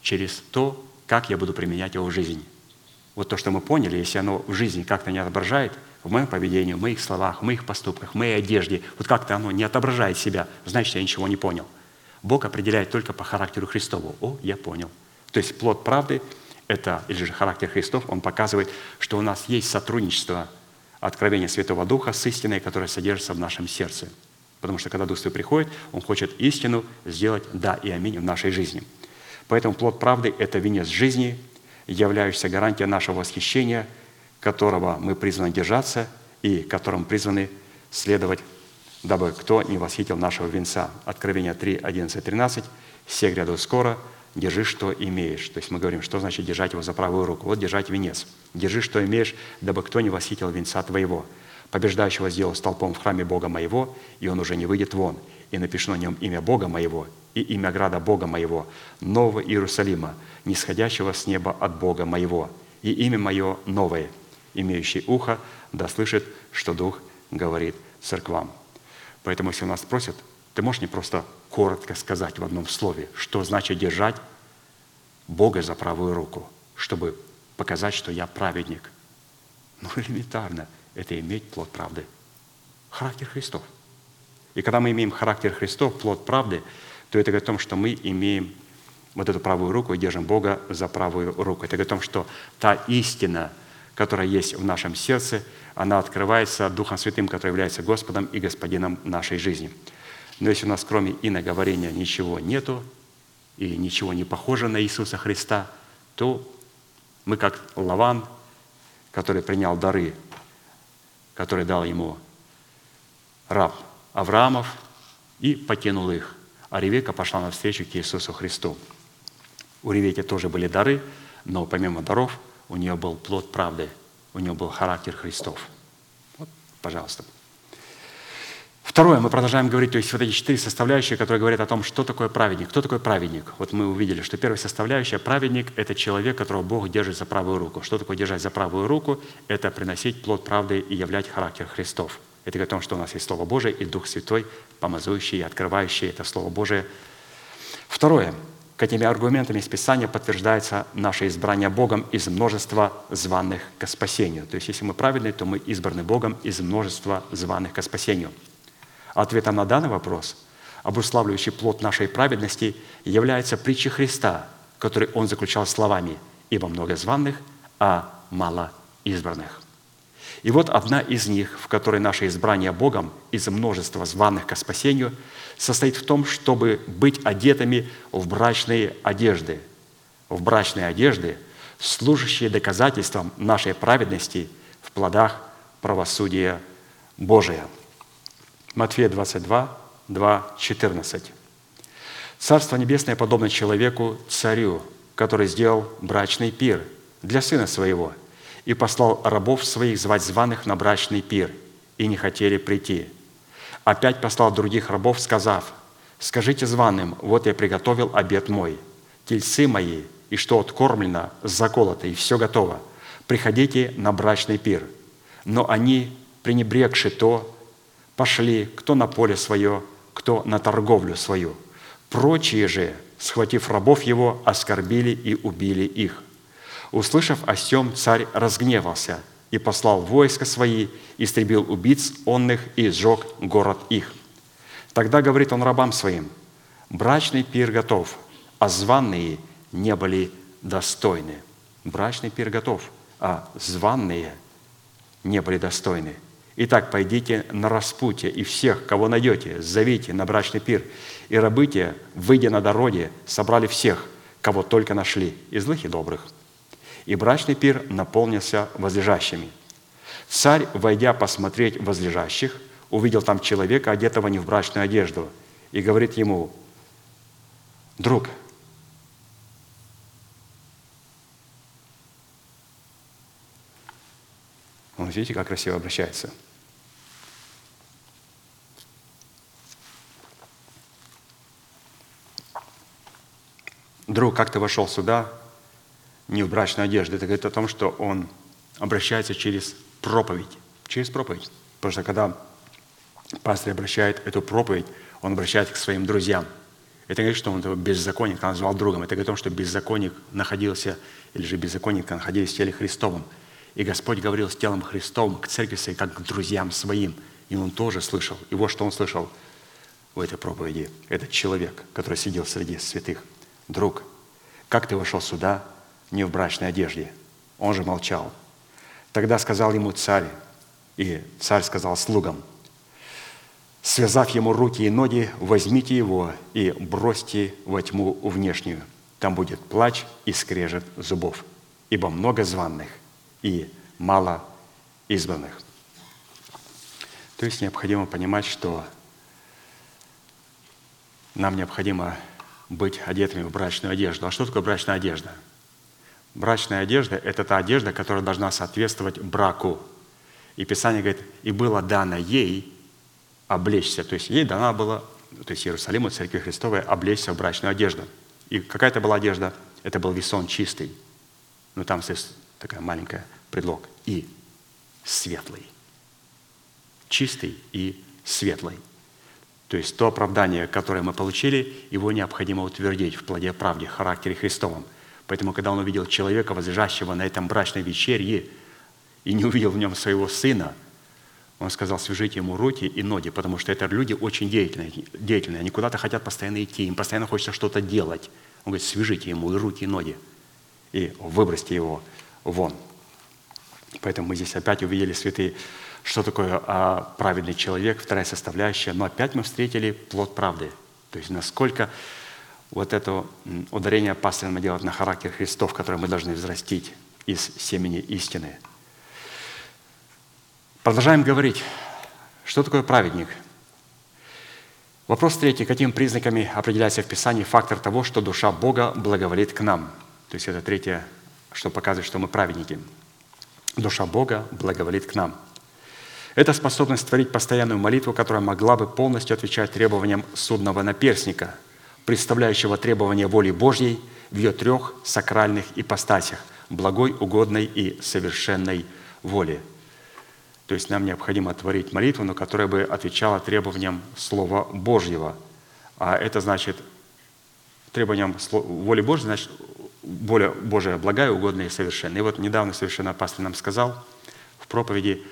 через то, как я буду применять его в жизни. Вот то, что мы поняли, если оно в жизни как-то не отображает, в моем поведении, в моих словах, в моих поступках, в моей одежде, вот как-то оно не отображает себя, значит, я ничего не понял. Бог определяет только по характеру Христову. О, я понял. То есть плод правды – это, или же характер Христов, он показывает, что у нас есть сотрудничество откровения Святого Духа с истиной, которая содержится в нашем сердце. Потому что когда Дух Святой приходит, Он хочет истину сделать «да» и «аминь» в нашей жизни. Поэтому плод правды – это венец жизни, являющийся гарантией нашего восхищения, которого мы призваны держаться и которым призваны следовать, дабы кто не восхитил нашего венца. Откровение 3, 11, 13. «Все гряду скоро, держи, что имеешь». То есть мы говорим, что значит держать его за правую руку? Вот держать венец. «Держи, что имеешь, дабы кто не восхитил венца твоего». Побеждающего сделал столпом в храме Бога моего, и он уже не выйдет вон. И напишу на нем имя Бога моего и имя града Бога моего, Нового Иерусалима, нисходящего с неба от Бога моего, и имя мое новое, имеющий ухо, да слышит, что Дух говорит церквам. Поэтому, если у нас спросят, ты можешь не просто коротко сказать в одном слове, что значит держать Бога за правую руку, чтобы показать, что я праведник. Ну, элементарно – это иметь плод правды. Характер Христов. И когда мы имеем характер Христов, плод правды, то это говорит о том, что мы имеем вот эту правую руку и держим Бога за правую руку. Это говорит о том, что та истина, которая есть в нашем сердце, она открывается Духом Святым, который является Господом и Господином нашей жизни. Но если у нас кроме иноговорения ничего нету, и ничего не похоже на Иисуса Христа, то мы как Лаван, который принял дары который дал ему раб Авраамов, и покинул их. А Ревека пошла навстречу к Иисусу Христу. У Ревеки тоже были дары, но помимо даров у нее был плод правды, у нее был характер Христов. Вот, пожалуйста. Второе, мы продолжаем говорить, то есть вот эти четыре составляющие, которые говорят о том, что такое праведник. Кто такой праведник? Вот мы увидели, что первая составляющая, праведник – это человек, которого Бог держит за правую руку. Что такое держать за правую руку? Это приносить плод правды и являть характер Христов. Это говорит о том, что у нас есть Слово Божие и Дух Святой, помазующий и открывающий это Слово Божие. Второе, к этими аргументами из Писания подтверждается наше избрание Богом из множества званых к спасению. То есть, если мы праведны, то мы избраны Богом из множества званых к спасению – Ответом на данный вопрос, обуславливающий плод нашей праведности, является притча Христа, который он заключал словами «Ибо много званных, а мало избранных». И вот одна из них, в которой наше избрание Богом из множества званых ко спасению, состоит в том, чтобы быть одетыми в брачные одежды, в брачные одежды, служащие доказательством нашей праведности в плодах правосудия Божия – Матфея 22, 2, 14. «Царство Небесное подобно человеку, царю, который сделал брачный пир для сына своего и послал рабов своих звать званых на брачный пир, и не хотели прийти. Опять послал других рабов, сказав, «Скажите званым, вот я приготовил обед мой, тельцы мои, и что откормлено, заколото, и все готово. Приходите на брачный пир». Но они, пренебрегши то, пошли кто на поле свое, кто на торговлю свою. Прочие же, схватив рабов его, оскорбили и убили их. Услышав о сем, царь разгневался и послал войска свои, истребил убийц онных и сжег город их. Тогда говорит он рабам своим, брачный пир готов, а званные не были достойны. Брачный пир готов, а званные не были достойны. Итак, пойдите на распутье, и всех, кого найдете, зовите на брачный пир. И рабы выйдя на дороге, собрали всех, кого только нашли, и злых, и добрых. И брачный пир наполнился возлежащими. Царь, войдя посмотреть возлежащих, увидел там человека, одетого не в брачную одежду, и говорит ему, «Друг, Он, видите, как красиво обращается. Друг, как ты вошел сюда не в брачную одежду? Это говорит о том, что он обращается через проповедь, Через проповедь. Потому что когда пастор обращает эту проповедь, он обращается к своим друзьям. Это говорит, что он этого беззаконника назвал другом. Это говорит о том, что беззаконник находился, или же беззаконник находились в теле Христовом. И Господь говорил с телом Христовым к церкви своей, как к друзьям своим. И он тоже слышал. И вот что он слышал в этой проповеди. Этот человек, который сидел среди святых. Друг, как ты вошел сюда не в брачной одежде? Он же молчал. Тогда сказал ему царь, и царь сказал слугам, связав ему руки и ноги, возьмите его и бросьте во тьму внешнюю. Там будет плач и скрежет зубов, ибо много званных и мало избранных. То есть необходимо понимать, что нам необходимо быть одетыми в брачную одежду. А что такое брачная одежда? Брачная одежда – это та одежда, которая должна соответствовать браку. И Писание говорит, и было дано ей облечься. То есть ей дана была, то есть Иерусалиму, Церкви Христовой, облечься в брачную одежду. И какая это была одежда? Это был весон чистый. Ну, там есть такая маленькая предлог. И светлый. Чистый и светлый. То есть то оправдание, которое мы получили, его необходимо утвердить в плоде правде, характере Христовом. Поэтому, когда он увидел человека, возлежащего на этом брачной вечерье, и не увидел в нем своего сына, он сказал, свяжите ему руки и ноги, потому что это люди очень деятельные, деятельные. Они куда-то хотят постоянно идти, им постоянно хочется что-то делать. Он говорит, свяжите ему и руки, и ноги, и выбросьте его вон. Поэтому мы здесь опять увидели, святые, что такое а, праведный человек, вторая составляющая. Но опять мы встретили плод правды. То есть насколько вот это ударение пастырь делать на характер Христов, который мы должны взрастить из семени истины. Продолжаем говорить, что такое праведник? Вопрос третий. Какими признаками определяется в Писании фактор того, что душа Бога благоволит к нам? То есть это третье, что показывает, что мы праведники. Душа Бога благоволит к нам. Это способность творить постоянную молитву, которая могла бы полностью отвечать требованиям судного наперсника – представляющего требования воли Божьей в ее трех сакральных ипостасях – благой, угодной и совершенной воли. То есть нам необходимо творить молитву, но которая бы отвечала требованиям Слова Божьего. А это значит, требованиям воли Божьей, значит, воля Божия благая, угодная и совершенная. И вот недавно совершенно пастор нам сказал в проповеди,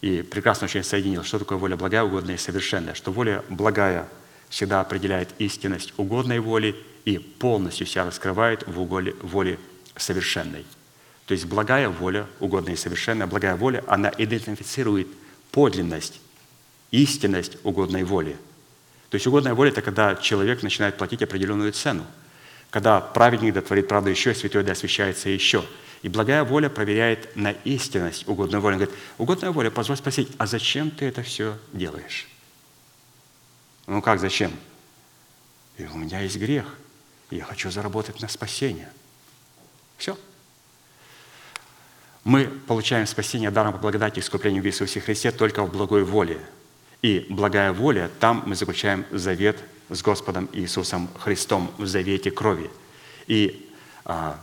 и прекрасно очень соединил, что такое воля благая, угодная и совершенная. Что воля благая – всегда определяет истинность угодной воли и полностью себя раскрывает в воле, воле совершенной. То есть благая воля, угодная и совершенная, благая воля, она идентифицирует подлинность, истинность угодной воли. То есть угодная воля – это когда человек начинает платить определенную цену. Когда праведник дотворит правду еще, святой да еще. И благая воля проверяет на истинность угодной воли. Он говорит, угодная воля, позволь спросить, а зачем ты это все делаешь? Ну как, зачем? И у меня есть грех. Я хочу заработать на спасение. Все. Мы получаем спасение даром по благодати и искуплению в Иисусе Христе только в благой воле. И благая воля, там мы заключаем завет с Господом Иисусом Христом в завете крови. И а,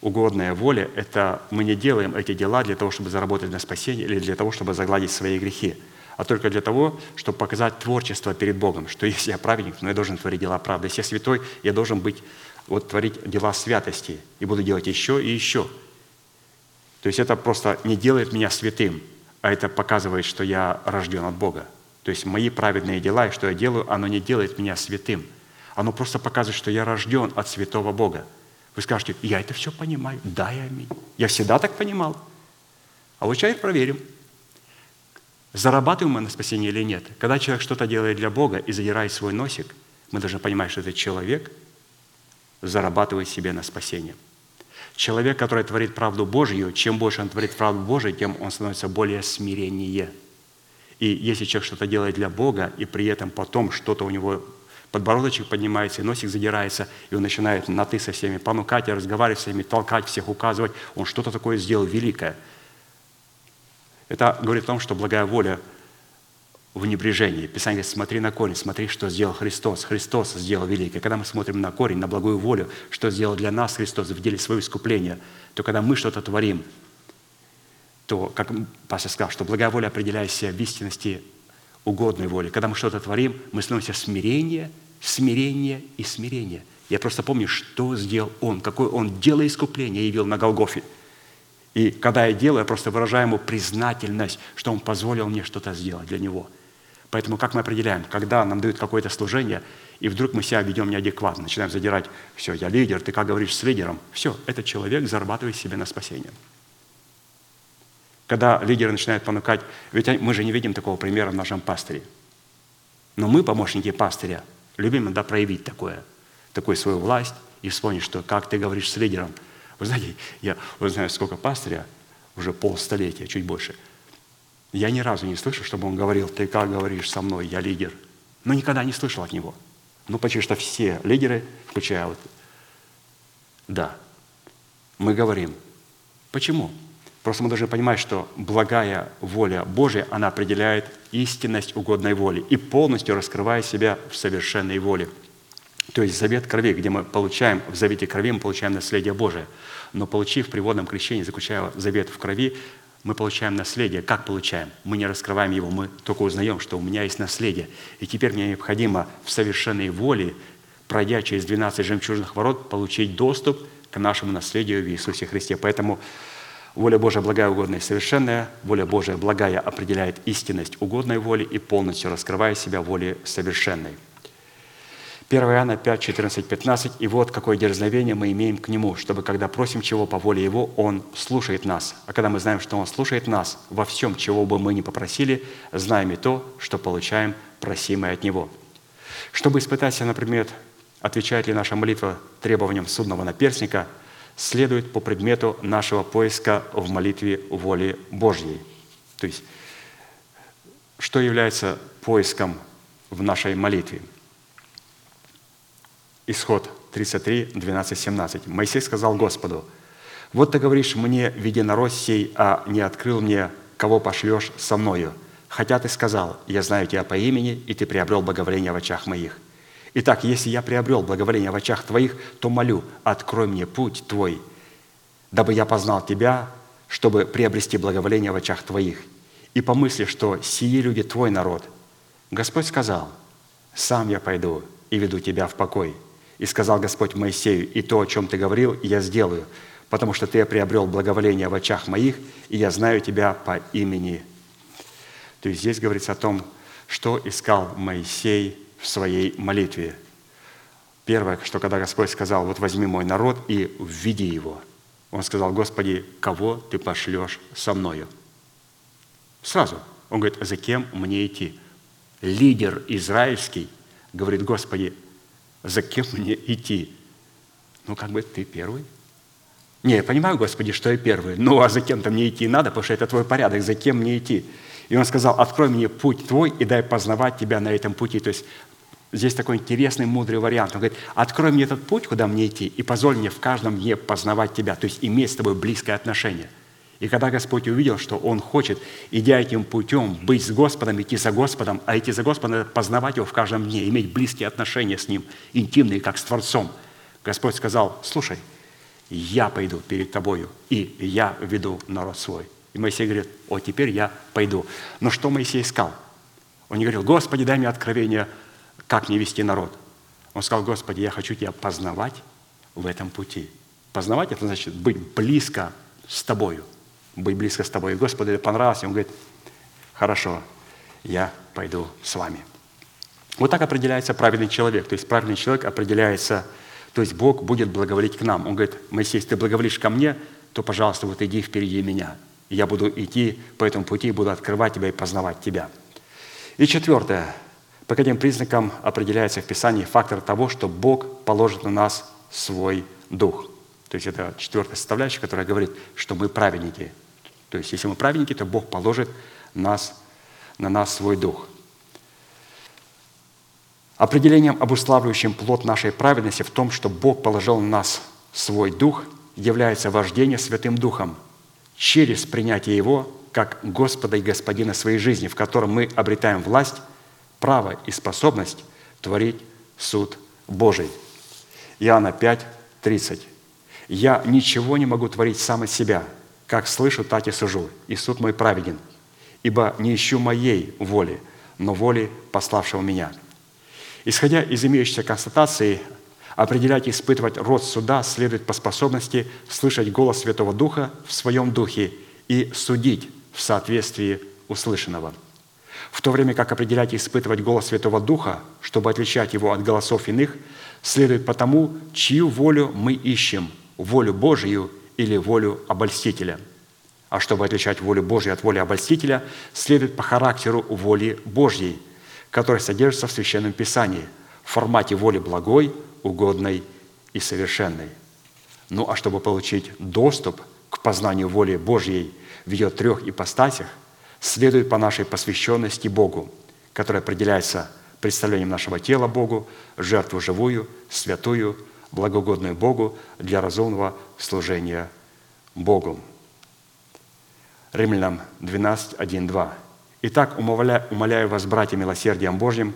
угодная воля – это мы не делаем эти дела для того, чтобы заработать на спасение или для того, чтобы загладить свои грехи а только для того, чтобы показать творчество перед Богом, что если я праведник, но я должен творить дела правды. Если я святой, я должен быть, вот, творить дела святости, и буду делать еще и еще. То есть это просто не делает меня святым, а это показывает, что я рожден от Бога. То есть мои праведные дела, и что я делаю, оно не делает меня святым. Оно просто показывает, что я рожден от святого Бога. Вы скажете, я это все понимаю. Да, я аминь. Я всегда так понимал. А вот сейчас проверим – Зарабатываем мы на спасение или нет? Когда человек что-то делает для Бога и задирает свой носик, мы должны понимать, что этот человек зарабатывает себе на спасение. Человек, который творит правду Божью, чем больше он творит правду Божию, тем он становится более смиреннее. И если человек что-то делает для Бога, и при этом потом что-то у него подбородочек поднимается, и носик задирается, и он начинает на «ты» со всеми понукать, разговаривать со всеми, толкать всех, указывать, он что-то такое сделал великое – это говорит о том, что благая воля в небрежении. Писание говорит, смотри на корень, смотри, что сделал Христос. Христос сделал великое. Когда мы смотрим на корень, на благую волю, что сделал для нас Христос в деле своего искупления, то когда мы что-то творим, то, как пастор сказал, что благая воля определяет себя в истинности угодной воли. Когда мы что-то творим, мы становимся смирение, смирение и смирение. Я просто помню, что сделал Он, какое Он дело искупления явил на Голгофе. И когда я делаю, я просто выражаю Ему признательность, что Он позволил мне что-то сделать для Него. Поэтому как мы определяем, когда нам дают какое-то служение, и вдруг мы себя ведем неадекватно, начинаем задирать, все, я лидер, ты как говоришь с лидером, все, этот человек зарабатывает себе на спасение. Когда лидеры начинают понукать, ведь мы же не видим такого примера в нашем пастыре. Но мы, помощники пастыря, любим иногда проявить такое, такую свою власть и вспомнить, что как ты говоришь с лидером. Вы знаете, я вы знаете, сколько пастыря, уже полстолетия, чуть больше. Я ни разу не слышал, чтобы он говорил, ты как говоришь со мной, я лидер. Но никогда не слышал от него. Ну, почти что все лидеры, включая вот, да, мы говорим. Почему? Просто мы должны понимать, что благая воля Божья, она определяет истинность угодной воли и полностью раскрывает себя в совершенной воле. То есть завет крови, где мы получаем, в завете крови мы получаем наследие Божие. Но получив при водном крещении, заключая завет в крови, мы получаем наследие. Как получаем? Мы не раскрываем его, мы только узнаем, что у меня есть наследие. И теперь мне необходимо в совершенной воле, пройдя через 12 жемчужных ворот, получить доступ к нашему наследию в Иисусе Христе. Поэтому Воля Божия благая, угодная и совершенная. Воля Божия благая определяет истинность угодной воли и полностью раскрывая себя воле совершенной. 1 Иоанна 5, 14, 15. «И вот какое дерзновение мы имеем к Нему, чтобы, когда просим чего по воле Его, Он слушает нас. А когда мы знаем, что Он слушает нас во всем, чего бы мы ни попросили, знаем и то, что получаем просимое от Него». Чтобы испытать себя, например, отвечает ли наша молитва требованиям судного наперстника – следует по предмету нашего поиска в молитве воли Божьей. То есть, что является поиском в нашей молитве? Исход 33, 12, 17. Моисей сказал Господу, «Вот ты говоришь мне, веди народ сей, а не открыл мне, кого пошлешь со мною. Хотя ты сказал, я знаю тебя по имени, и ты приобрел благоволение в очах моих. Итак, если я приобрел благоволение в очах Твоих, то молю, открой мне путь Твой, дабы я познал Тебя, чтобы приобрести благоволение в очах Твоих. И помысли, что сии люди Твой народ. Господь сказал, сам я пойду и веду тебя в покой. И сказал Господь Моисею, и то, о чем ты говорил, я сделаю, потому что ты приобрел благоволение в очах моих, и я знаю тебя по имени. То есть здесь говорится о том, что искал Моисей в своей молитве. Первое, что когда Господь сказал, вот возьми мой народ и введи его, он сказал, Господи, кого ты пошлешь со мною? Сразу. Он говорит, за кем мне идти? Лидер израильский говорит, Господи, за кем мне идти? Ну, как бы ты первый. Не, я понимаю, Господи, что я первый. Ну, а за кем-то мне идти надо, потому что это твой порядок, за кем мне идти? И он сказал, открой мне путь твой и дай познавать тебя на этом пути. То есть Здесь такой интересный, мудрый вариант. Он говорит, открой мне этот путь, куда мне идти, и позволь мне в каждом дне познавать Тебя, то есть иметь с Тобой близкое отношение. И когда Господь увидел, что Он хочет, идя этим путем, быть с Господом, идти за Господом, а идти за Господом – это познавать Его в каждом дне, иметь близкие отношения с Ним, интимные, как с Творцом. Господь сказал, слушай, я пойду перед тобою, и я веду народ свой. И Моисей говорит, о, теперь я пойду. Но что Моисей искал? Он не говорил, Господи, дай мне откровение – как мне вести народ? Он сказал, Господи, я хочу Тебя познавать в этом пути. Познавать – это значит быть близко с Тобою. Быть близко с Тобой. И Господу это понравилось. И он говорит, хорошо, я пойду с вами. Вот так определяется правильный человек. То есть правильный человек определяется, то есть Бог будет благоволить к нам. Он говорит, Моисей, ты благоволишь ко мне, то, пожалуйста, вот иди впереди меня. Я буду идти по этому пути, буду открывать тебя и познавать тебя. И четвертое. По каким признакам определяется в Писании фактор того, что Бог положит на нас свой дух. То есть это четвертая составляющая, которая говорит, что мы праведники. То есть если мы праведники, то Бог положит нас, на нас свой дух. Определением, обуславливающим плод нашей праведности в том, что Бог положил на нас свой дух, является вождение Святым Духом через принятие Его как Господа и Господина своей жизни, в котором мы обретаем власть право и способность творить суд Божий. Иоанна 5, 30. «Я ничего не могу творить сам из себя. Как слышу, так и сужу, и суд мой праведен. Ибо не ищу моей воли, но воли пославшего меня. Исходя из имеющейся констатации, определять и испытывать род суда следует по способности слышать голос Святого Духа в своем духе и судить в соответствии услышанного. В то время как определять и испытывать голос Святого Духа, чтобы отличать его от голосов иных, следует потому, чью волю мы ищем – волю Божию или волю обольстителя. А чтобы отличать волю Божию от воли обольстителя, следует по характеру воли Божьей, которая содержится в Священном Писании в формате воли благой, угодной и совершенной. Ну а чтобы получить доступ к познанию воли Божьей в ее трех ипостасях, следует по нашей посвященности Богу, которая определяется представлением нашего тела Богу, жертву живую, святую, благогодную Богу для разумного служения Богу. Римлянам 12, 1, 2. «Итак, умоляю, умоляю вас, братья, милосердием Божьим,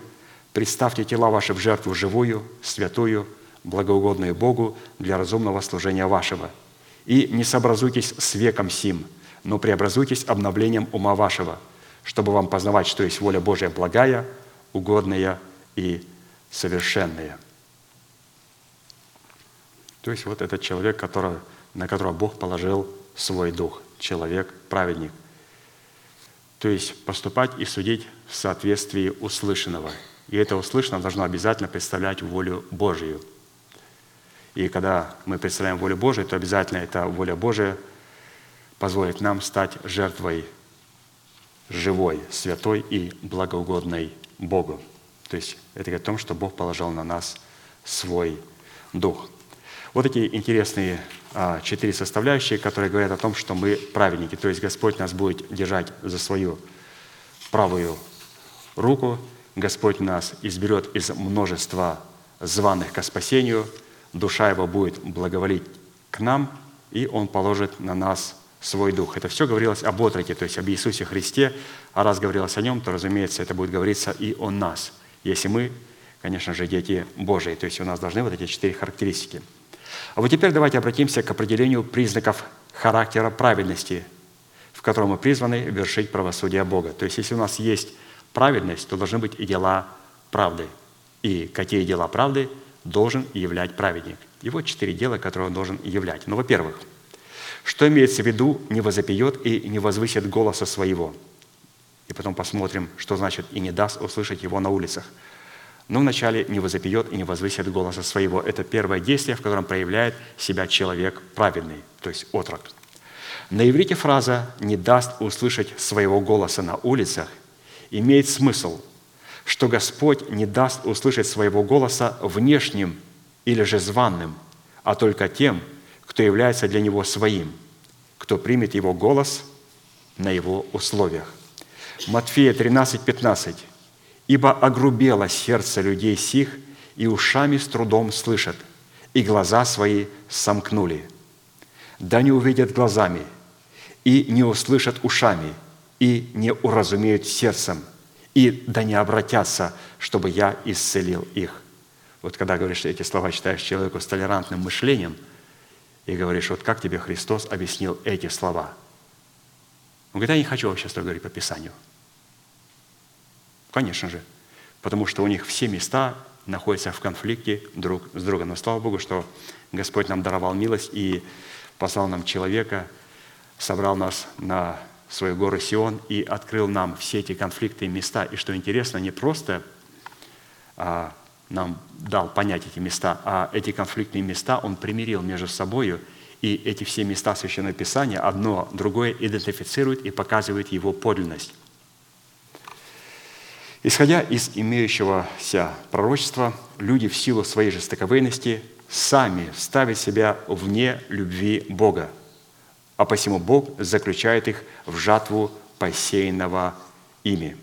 представьте тела ваши в жертву живую, святую, благоугодную Богу для разумного служения вашего. И не сообразуйтесь с веком сим, но преобразуйтесь обновлением ума вашего, чтобы вам познавать, что есть воля Божья благая, угодная и совершенная». То есть вот этот человек, который, на которого Бог положил свой дух, человек, праведник. То есть поступать и судить в соответствии услышанного. И это услышанное должно обязательно представлять волю Божию. И когда мы представляем волю Божию, то обязательно эта воля Божия позволит нам стать жертвой живой, святой и благоугодной Богу. То есть это говорит о том, что Бог положил на нас свой дух – вот эти интересные а, четыре составляющие, которые говорят о том, что мы праведники. То есть Господь нас будет держать за свою правую руку, Господь нас изберет из множества званых ко спасению, душа его будет благоволить к нам, и Он положит на нас свой дух. Это все говорилось об отроке, то есть об Иисусе Христе, а раз говорилось о Нем, то, разумеется, это будет говориться и о нас, если мы, конечно же, дети Божии. То есть у нас должны вот эти четыре характеристики – а вот теперь давайте обратимся к определению признаков характера праведности, в котором мы призваны вершить правосудие Бога. То есть, если у нас есть праведность, то должны быть и дела правды. И какие дела правды должен являть праведник? И вот четыре дела, которые он должен являть. Ну, во-первых, что имеется в виду «не возопьет и не возвысит голоса своего»? И потом посмотрим, что значит «и не даст услышать его на улицах» но вначале не возопьет и не возвысит голоса своего. Это первое действие, в котором проявляет себя человек праведный, то есть отрок. На иврите фраза «не даст услышать своего голоса на улицах» имеет смысл, что Господь не даст услышать своего голоса внешним или же званным, а только тем, кто является для Него своим, кто примет Его голос на Его условиях. Матфея 13, 15. Ибо огрубело сердце людей сих, и ушами с трудом слышат, и глаза свои сомкнули. Да не увидят глазами, и не услышат ушами, и не уразумеют сердцем, и да не обратятся, чтобы я исцелил их». Вот когда говоришь эти слова, читаешь человеку с толерантным мышлением, и говоришь, вот как тебе Христос объяснил эти слова? Он говорит, я не хочу вообще что говорить по Писанию – Конечно же, потому что у них все места находятся в конфликте друг с другом. Но слава Богу, что Господь нам даровал милость и послал нам человека, собрал нас на свою гору Сион и открыл нам все эти конфликты и места. И что интересно, не просто а, нам дал понять эти места, а эти конфликтные места Он примирил между собой, и эти все места Священного Писания одно другое идентифицируют и показывают его подлинность. Исходя из имеющегося пророчества, люди в силу своей жестоковыйности сами ставят себя вне любви Бога, а посему Бог заключает их в жатву посеянного ими.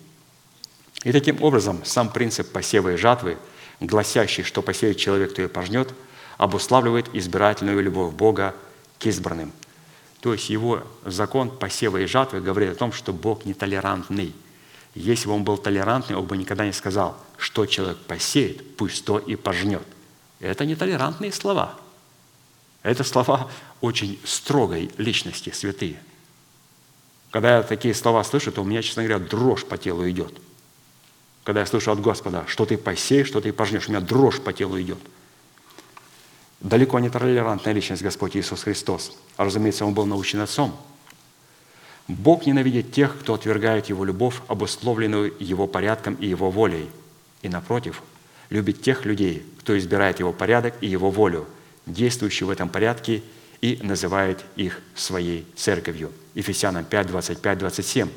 И таким образом сам принцип посева и жатвы, гласящий, что посеет человек, то и пожнет, обуславливает избирательную любовь Бога к избранным. То есть его закон посева и жатвы говорит о том, что Бог нетолерантный – если бы он был толерантный, он бы никогда не сказал, что человек посеет, пусть то и пожнет. Это не толерантные слова. Это слова очень строгой личности, святые. Когда я такие слова слышу, то у меня, честно говоря, дрожь по телу идет. Когда я слышу от Господа, что ты посеешь, что ты пожнешь, у меня дрожь по телу идет. Далеко не толерантная личность Господь Иисус Христос. А разумеется, Он был научен Отцом. Бог ненавидит тех, кто отвергает Его любовь, обусловленную Его порядком и Его волей. И напротив, любит тех людей, кто избирает Его порядок и Его волю, действующий в этом порядке и называет их своей церковью. Ефесянам 5, 25, 27.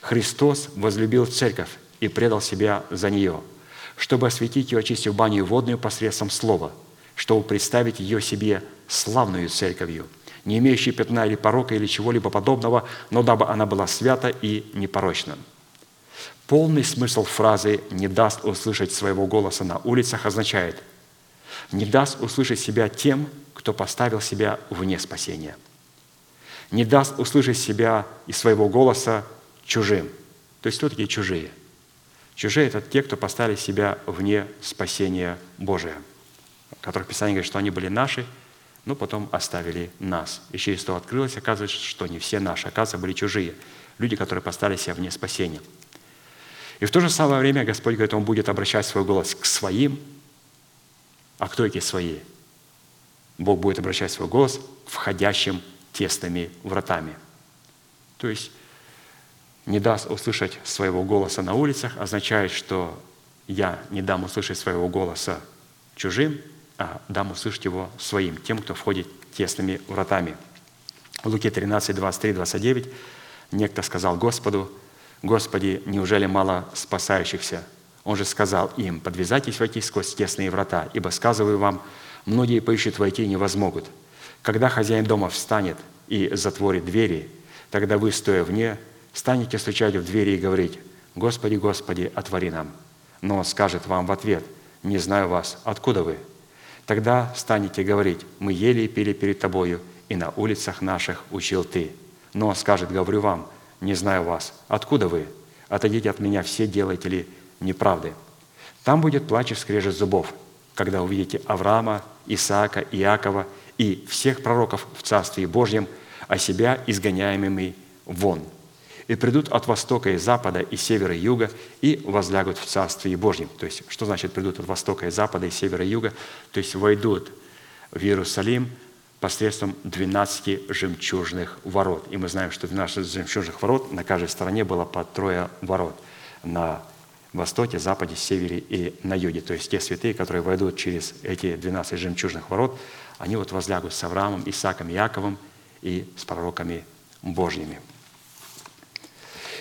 Христос возлюбил церковь и предал себя за нее, чтобы осветить ее, очистив баню водную посредством слова, чтобы представить ее себе славную церковью, не имеющей пятна или порока или чего-либо подобного, но дабы она была свята и непорочна. Полный смысл фразы «не даст услышать своего голоса на улицах» означает «не даст услышать себя тем, кто поставил себя вне спасения. Не даст услышать себя и своего голоса чужим. То есть кто такие чужие? Чужие – это те, кто поставили себя вне спасения Божия, которых Писание говорит, что они были наши, но потом оставили нас. И через то открылось, оказывается, что не все наши, оказывается, были чужие. Люди, которые поставили себя вне спасения. И в то же самое время Господь говорит, Он будет обращать свой голос к своим. А кто эти свои? Бог будет обращать свой голос к входящим тесными вратами. То есть не даст услышать своего голоса на улицах, означает, что я не дам услышать своего голоса чужим, дам услышать его своим, тем, кто входит тесными вратами. В Луке 13, 23, 29 некто сказал Господу, «Господи, неужели мало спасающихся?» Он же сказал им, «Подвязайтесь войти сквозь тесные врата, ибо, сказываю вам, многие поищут войти и не возмогут. Когда хозяин дома встанет и затворит двери, тогда вы, стоя вне, станете стучать в двери и говорить, «Господи, Господи, отвори нам». Но он скажет вам в ответ, «Не знаю вас, откуда вы?» Тогда станете говорить, «Мы ели и пили перед Тобою, и на улицах наших учил Ты». Но скажет, говорю вам, «Не знаю вас, откуда вы? Отойдите от меня все делатели неправды». Там будет плач и скрежет зубов, когда увидите Авраама, Исаака, Иакова и всех пророков в Царстве Божьем, а себя изгоняемыми вон. И придут от востока и запада, и севера и юга, и возлягут в Царстве Божьем. То есть, что значит придут от востока и запада, и севера и юга? То есть, войдут в Иерусалим посредством 12 жемчужных ворот. И мы знаем, что 12 жемчужных ворот на каждой стороне было по трое ворот. На востоке, западе, севере и на юге. То есть те святые, которые войдут через эти 12 жемчужных ворот, они вот возлягут с Авраамом, Исааком, Яковом и с пророками Божьими.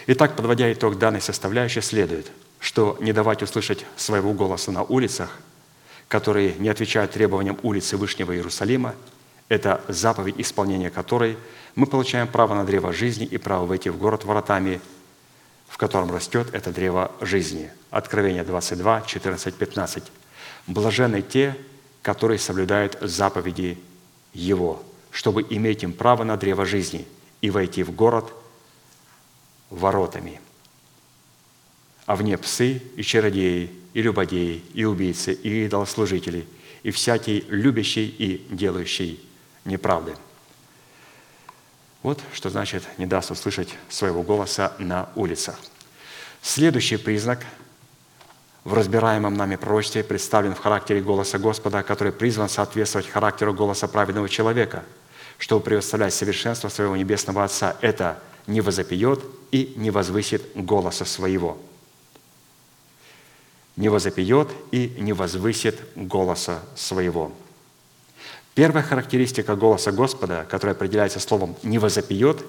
Итак, подводя итог данной составляющей, следует, что не давать услышать своего голоса на улицах, которые не отвечают требованиям улицы Вышнего Иерусалима, это заповедь, исполнения которой мы получаем право на древо жизни и право войти в город воротами в котором растет это древо жизни. Откровение 22, 14, 15. Блаженны те, которые соблюдают заповеди Его, чтобы иметь им право на древо жизни и войти в город воротами. А вне псы и чародеи, и любодеи, и убийцы, и идолослужители, и всякий любящий и делающий неправды – вот что значит «не даст услышать своего голоса на улицах». Следующий признак в разбираемом нами пророчестве представлен в характере голоса Господа, который призван соответствовать характеру голоса праведного человека, чтобы представлять совершенство своего Небесного Отца. Это не возопьет и не возвысит голоса своего. Не возопьет и не возвысит голоса своего. Первая характеристика голоса Господа, которая определяется словом «не возопьет»,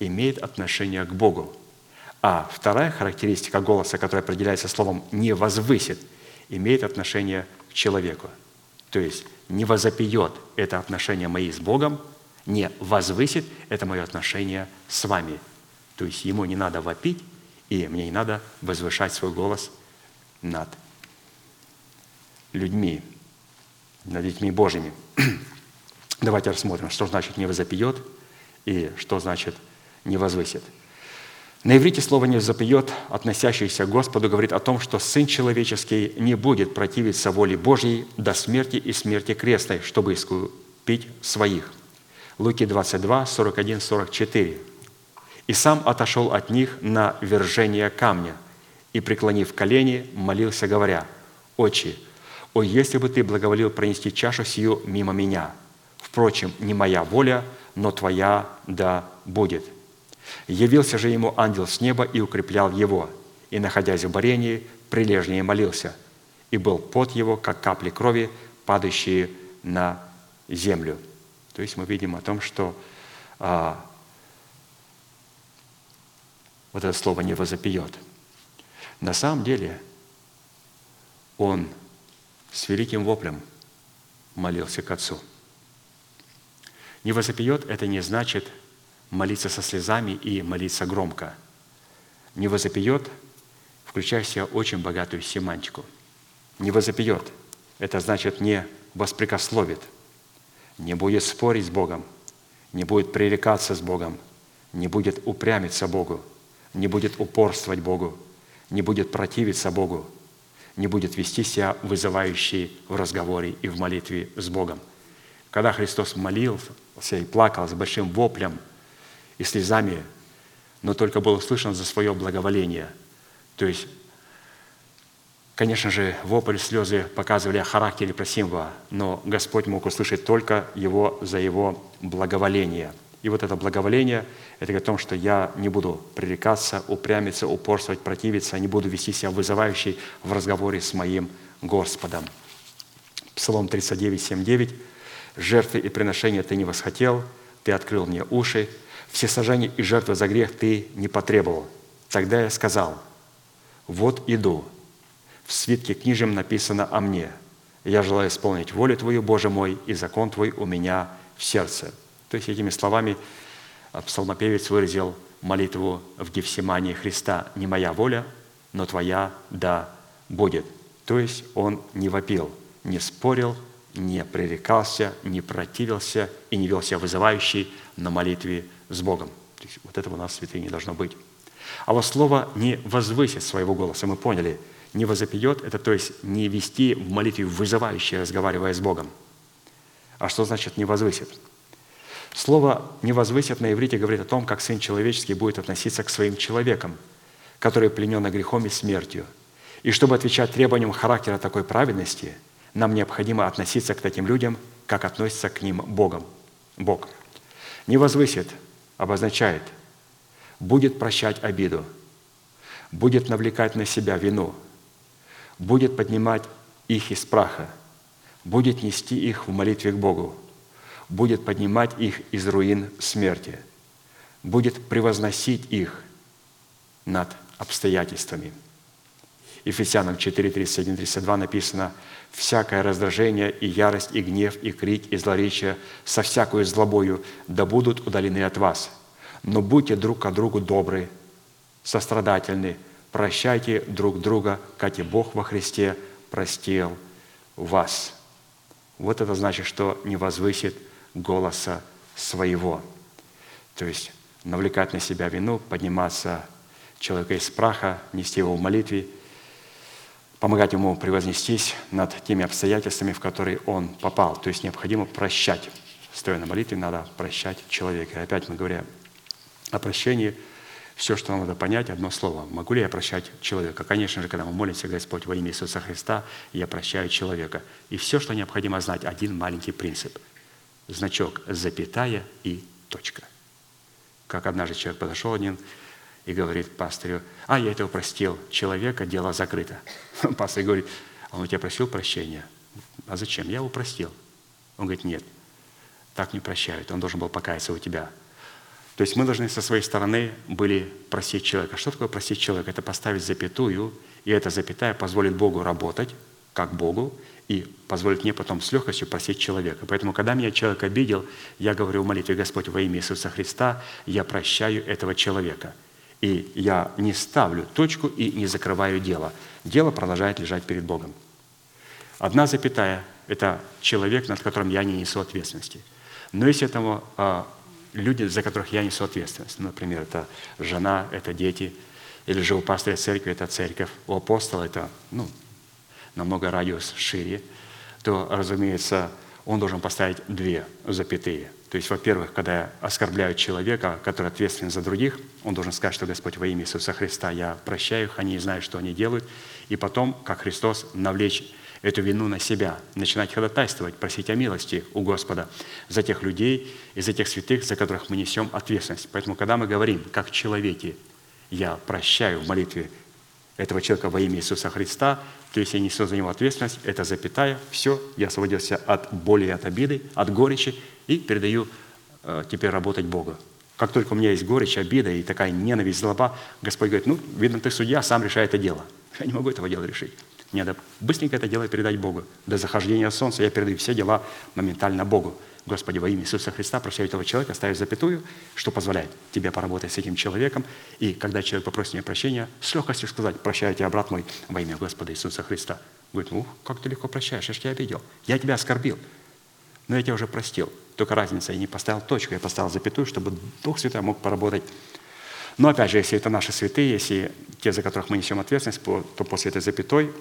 имеет отношение к Богу. А вторая характеристика голоса, которая определяется словом «не возвысит», имеет отношение к человеку. То есть «не возопьет» – это отношение мои с Богом, «не возвысит» – это мое отношение с вами. То есть ему не надо вопить, и мне не надо возвышать свой голос над людьми над детьми Божьими. Давайте рассмотрим, что значит «не возопьет» и что значит «не возвысит». На иврите слово «не запьет», относящееся к Господу, говорит о том, что Сын Человеческий не будет противиться воле Божьей до смерти и смерти крестной, чтобы пить своих. Луки 22, 41, 44. «И сам отошел от них на вержение камня, и, преклонив колени, молился, говоря, «Отче, о, если бы ты благоволил пронести чашу сию мимо меня! Впрочем, не моя воля, но твоя да будет». Явился же ему ангел с неба и укреплял его, и, находясь в борении, прилежнее молился, и был пот его, как капли крови, падающие на землю. То есть мы видим о том, что а, вот это слово не возопьет. На самом деле он с великим воплем молился к Отцу. Не возопьет – это не значит молиться со слезами и молиться громко. Не возопьет, включая в себя очень богатую семантику. Не возопьет – это значит не воспрекословит, не будет спорить с Богом, не будет пререкаться с Богом, не будет упрямиться Богу, не будет упорствовать Богу, не будет противиться Богу, не будет вести себя вызывающий в разговоре и в молитве с Богом. Когда Христос молился и плакал с большим воплем и слезами, но только был услышан за свое благоволение. То есть, конечно же, вопль, слезы показывали о характере просимого, но Господь мог услышать только его за его благоволение – и вот это благоволение, это о том, что я не буду пререкаться, упрямиться, упорствовать, противиться, не буду вести себя вызывающий в разговоре с моим Господом. Псалом 39, 7, 9. «Жертвы и приношения ты не восхотел, ты открыл мне уши, все сожжения и жертвы за грех ты не потребовал. Тогда я сказал, вот иду, в свитке книжем написано о мне. Я желаю исполнить волю Твою, Боже мой, и закон Твой у меня в сердце». То есть этими словами а, псалмопевец выразил молитву в Гефсимании Христа «Не моя воля, но Твоя да будет». То есть он не вопил, не спорил, не пререкался, не противился и не вел себя вызывающий на молитве с Богом. То есть вот этого у нас в святыне не должно быть. А вот слово «не возвысит своего голоса» мы поняли. «Не возопьет» – это то есть не вести в молитве вызывающее, разговаривая с Богом. А что значит «не возвысит»? Слово «не возвысит» на иврите говорит о том, как Сын Человеческий будет относиться к своим человекам, которые пленены грехом и смертью. И чтобы отвечать требованиям характера такой праведности, нам необходимо относиться к таким людям, как относится к ним Богом. Бог. «Не возвысит» обозначает «будет прощать обиду», «будет навлекать на себя вину», «будет поднимать их из праха», «будет нести их в молитве к Богу», будет поднимать их из руин смерти, будет превозносить их над обстоятельствами. Ефесянам 4, 31, 32 написано «Всякое раздражение и ярость, и гнев, и крик, и злоречие со всякой злобою да будут удалены от вас. Но будьте друг к другу добры, сострадательны, прощайте друг друга, как и Бог во Христе простил вас». Вот это значит, что не возвысит голоса своего. То есть навлекать на себя вину, подниматься человека из праха, нести его в молитве, помогать ему превознестись над теми обстоятельствами, в которые он попал. То есть необходимо прощать. Стоя на молитве, надо прощать человека. И опять мы говорим о прощении, все, что нам надо понять, одно слово. Могу ли я прощать человека? Конечно же, когда мы молимся, Господь, во имя Иисуса Христа, я прощаю человека. И все, что необходимо знать, один маленький принцип – значок запятая и точка. Как однажды человек подошел один и говорит пастырю, а, я этого простил человека, дело закрыто. Пастор говорит, а он у тебя просил прощения? А зачем? Я его простил. Он говорит, нет, так не прощают, он должен был покаяться у тебя. То есть мы должны со своей стороны были просить человека. Что такое просить человека? Это поставить запятую, и эта запятая позволит Богу работать, как Богу, и позволит мне потом с легкостью просить человека. Поэтому, когда меня человек обидел, я говорю в молитве, Господь, во имя Иисуса Христа, я прощаю этого человека. И я не ставлю точку и не закрываю дело. Дело продолжает лежать перед Богом. Одна запятая – это человек, над которым я не несу ответственности. Но есть этому а, люди, за которых я несу ответственность. Например, это жена, это дети, или же у пастыря церкви это церковь, у апостола это ну, намного радиус шире, то, разумеется, он должен поставить две запятые. То есть, во-первых, когда оскорбляют человека, который ответственен за других, он должен сказать, что Господь во имя Иисуса Христа, я прощаю их, они знают, что они делают. И потом, как Христос, навлечь эту вину на себя, начинать ходатайствовать, просить о милости у Господа за тех людей и за тех святых, за которых мы несем ответственность. Поэтому, когда мы говорим, как человеки, я прощаю в молитве этого человека во имя Иисуса Христа, то есть я несу за него ответственность, это запятая, все, я освободился от боли и от обиды, от горечи и передаю э, теперь работать Богу. Как только у меня есть горечь, обида и такая ненависть, злоба, Господь говорит, ну, видно, ты судья, сам решай это дело. Я не могу этого дела решить. Надо быстренько это дело передать Богу. До захождения солнца я передаю все дела моментально Богу. Господи, во имя Иисуса Христа прощаю этого человека, ставишь запятую, что позволяет тебе поработать с этим человеком. И когда человек попросит меня прощения, с легкостью сказать, прощаю тебя, брат мой, во имя Господа Иисуса Христа. Говорит, ну, как ты легко прощаешь, я же тебя обидел. Я тебя оскорбил, но я тебя уже простил. Только разница, я не поставил точку, я поставил запятую, чтобы Дух Святой мог поработать. Но опять же, если это наши святые, если те, за которых мы несем ответственность, то после этой запятой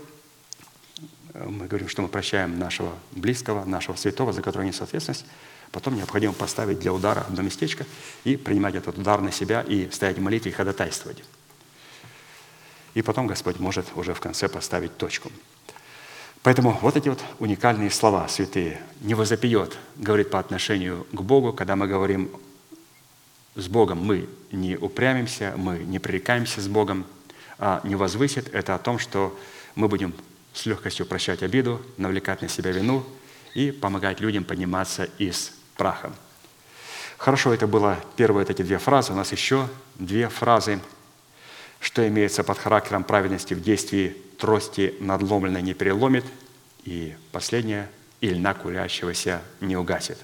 мы говорим, что мы прощаем нашего близкого, нашего святого, за которого несет ответственность, потом необходимо поставить для удара одно местечко и принимать этот удар на себя и стоять в молитве и ходатайствовать. И потом Господь может уже в конце поставить точку. Поэтому вот эти вот уникальные слова святые. «Не возопьет», говорит по отношению к Богу, когда мы говорим с Богом, мы не упрямимся, мы не пререкаемся с Богом, а не возвысит, это о том, что мы будем с легкостью прощать обиду, навлекать на себя вину и помогать людям подниматься из праха. Хорошо, это было первые вот эти две фразы. У нас еще две фразы, что имеется под характером праведности в действии трости надломленной не переломит, и последнее – и льна курящегося не угасит.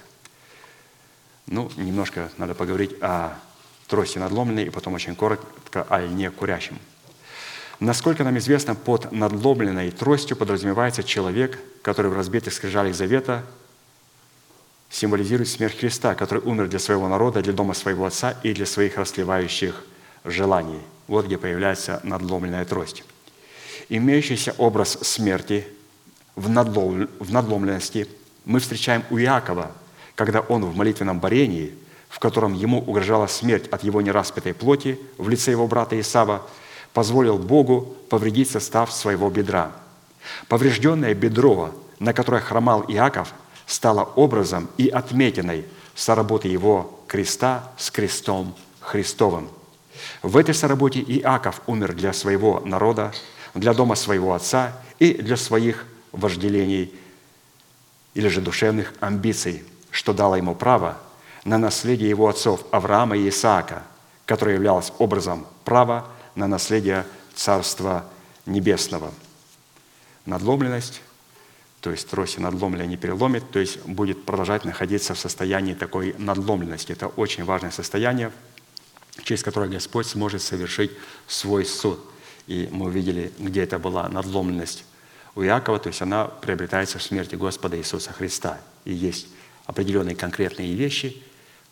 Ну, немножко надо поговорить о трости надломленной, и потом очень коротко о льне курящем – Насколько нам известно, под надломленной тростью подразумевается человек, который в разбитых скрижалях завета символизирует смерть Христа, который умер для своего народа, для дома своего отца и для своих расливающих желаний. Вот где появляется надломленная трость. Имеющийся образ смерти в, надлом, в надломленности мы встречаем у Иакова, когда он в молитвенном борении, в котором ему угрожала смерть от его нераспятой плоти в лице его брата Исава, позволил Богу повредить состав своего бедра. Поврежденное бедро, на которое хромал Иаков, стало образом и отметиной соработы его креста с крестом Христовым. В этой соработе Иаков умер для своего народа, для дома своего отца и для своих вожделений или же душевных амбиций, что дало ему право на наследие его отцов Авраама и Исаака, которое являлось образом права на наследие Царства Небесного. Надломленность, то есть троси надломленная не переломит, то есть будет продолжать находиться в состоянии такой надломленности. Это очень важное состояние, через которое Господь сможет совершить свой суд. И мы увидели, где это была надломленность у Иакова, то есть она приобретается в смерти Господа Иисуса Христа. И есть определенные конкретные вещи,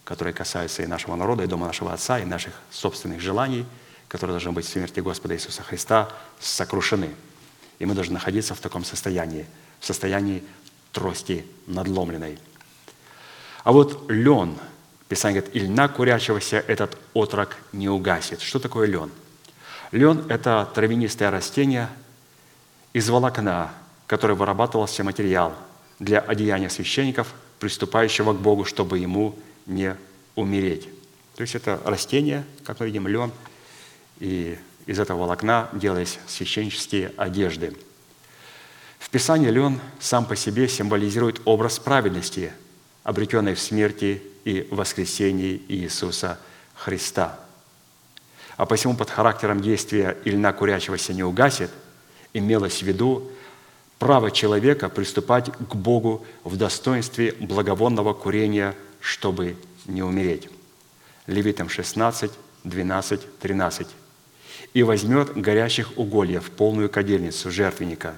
которые касаются и нашего народа, и дома нашего Отца, и наших собственных желаний – которые должны быть в смерти Господа Иисуса Христа, сокрушены. И мы должны находиться в таком состоянии, в состоянии трости надломленной. А вот лен, Писание говорит, и льна курящегося этот отрок не угасит. Что такое лен? Лен – это травянистое растение из волокна, которое вырабатывался материал для одеяния священников, приступающего к Богу, чтобы ему не умереть. То есть это растение, как мы видим, лен – и из этого волокна делались священнические одежды. В Писании лен сам по себе символизирует образ праведности, обретенной в смерти и воскресении Иисуса Христа. А посему под характером действия и льна курящегося не угасит, имелось в виду право человека приступать к Богу в достоинстве благовонного курения, чтобы не умереть. Левитам 16, 12, 13 и возьмет горящих угольев полную кадильницу жертвенника,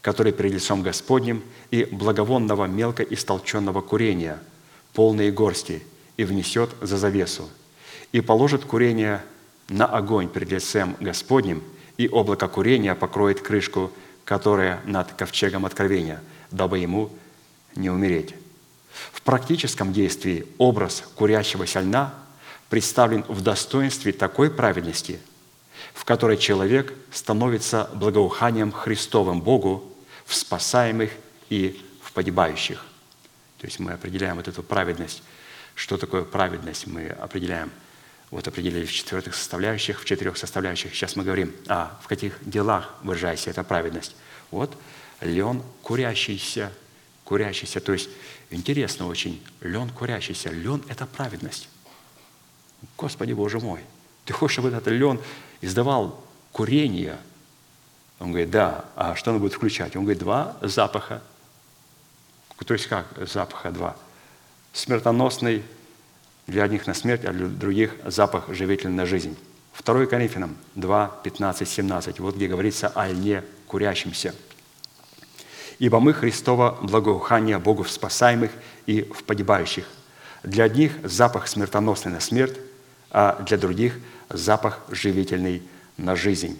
который перед лицом Господним, и благовонного мелко истолченного курения, полные горсти, и внесет за завесу, и положит курение на огонь перед лицем Господним, и облако курения покроет крышку, которая над ковчегом откровения, дабы ему не умереть. В практическом действии образ курящегося льна представлен в достоинстве такой праведности, в которой человек становится благоуханием Христовым Богу в спасаемых и в погибающих. То есть мы определяем вот эту праведность. Что такое праведность? Мы определяем, вот определили в четвертых составляющих, в четырех составляющих. Сейчас мы говорим, а в каких делах выражается эта праведность. Вот лен курящийся, курящийся. То есть интересно очень, лен курящийся. Лен – это праведность. Господи Боже мой, ты хочешь, чтобы этот лен издавал курение? Он говорит, да. А что он будет включать? Он говорит, два запаха. То есть как запаха два? Смертоносный для одних на смерть, а для других запах живительный на жизнь. 2 Коринфянам 2, 15, 17. Вот где говорится о льне курящемся. «Ибо мы Христово благоухание Богу в спасаемых и в погибающих. Для одних запах смертоносный на смерть, а для других запах живительный на жизнь.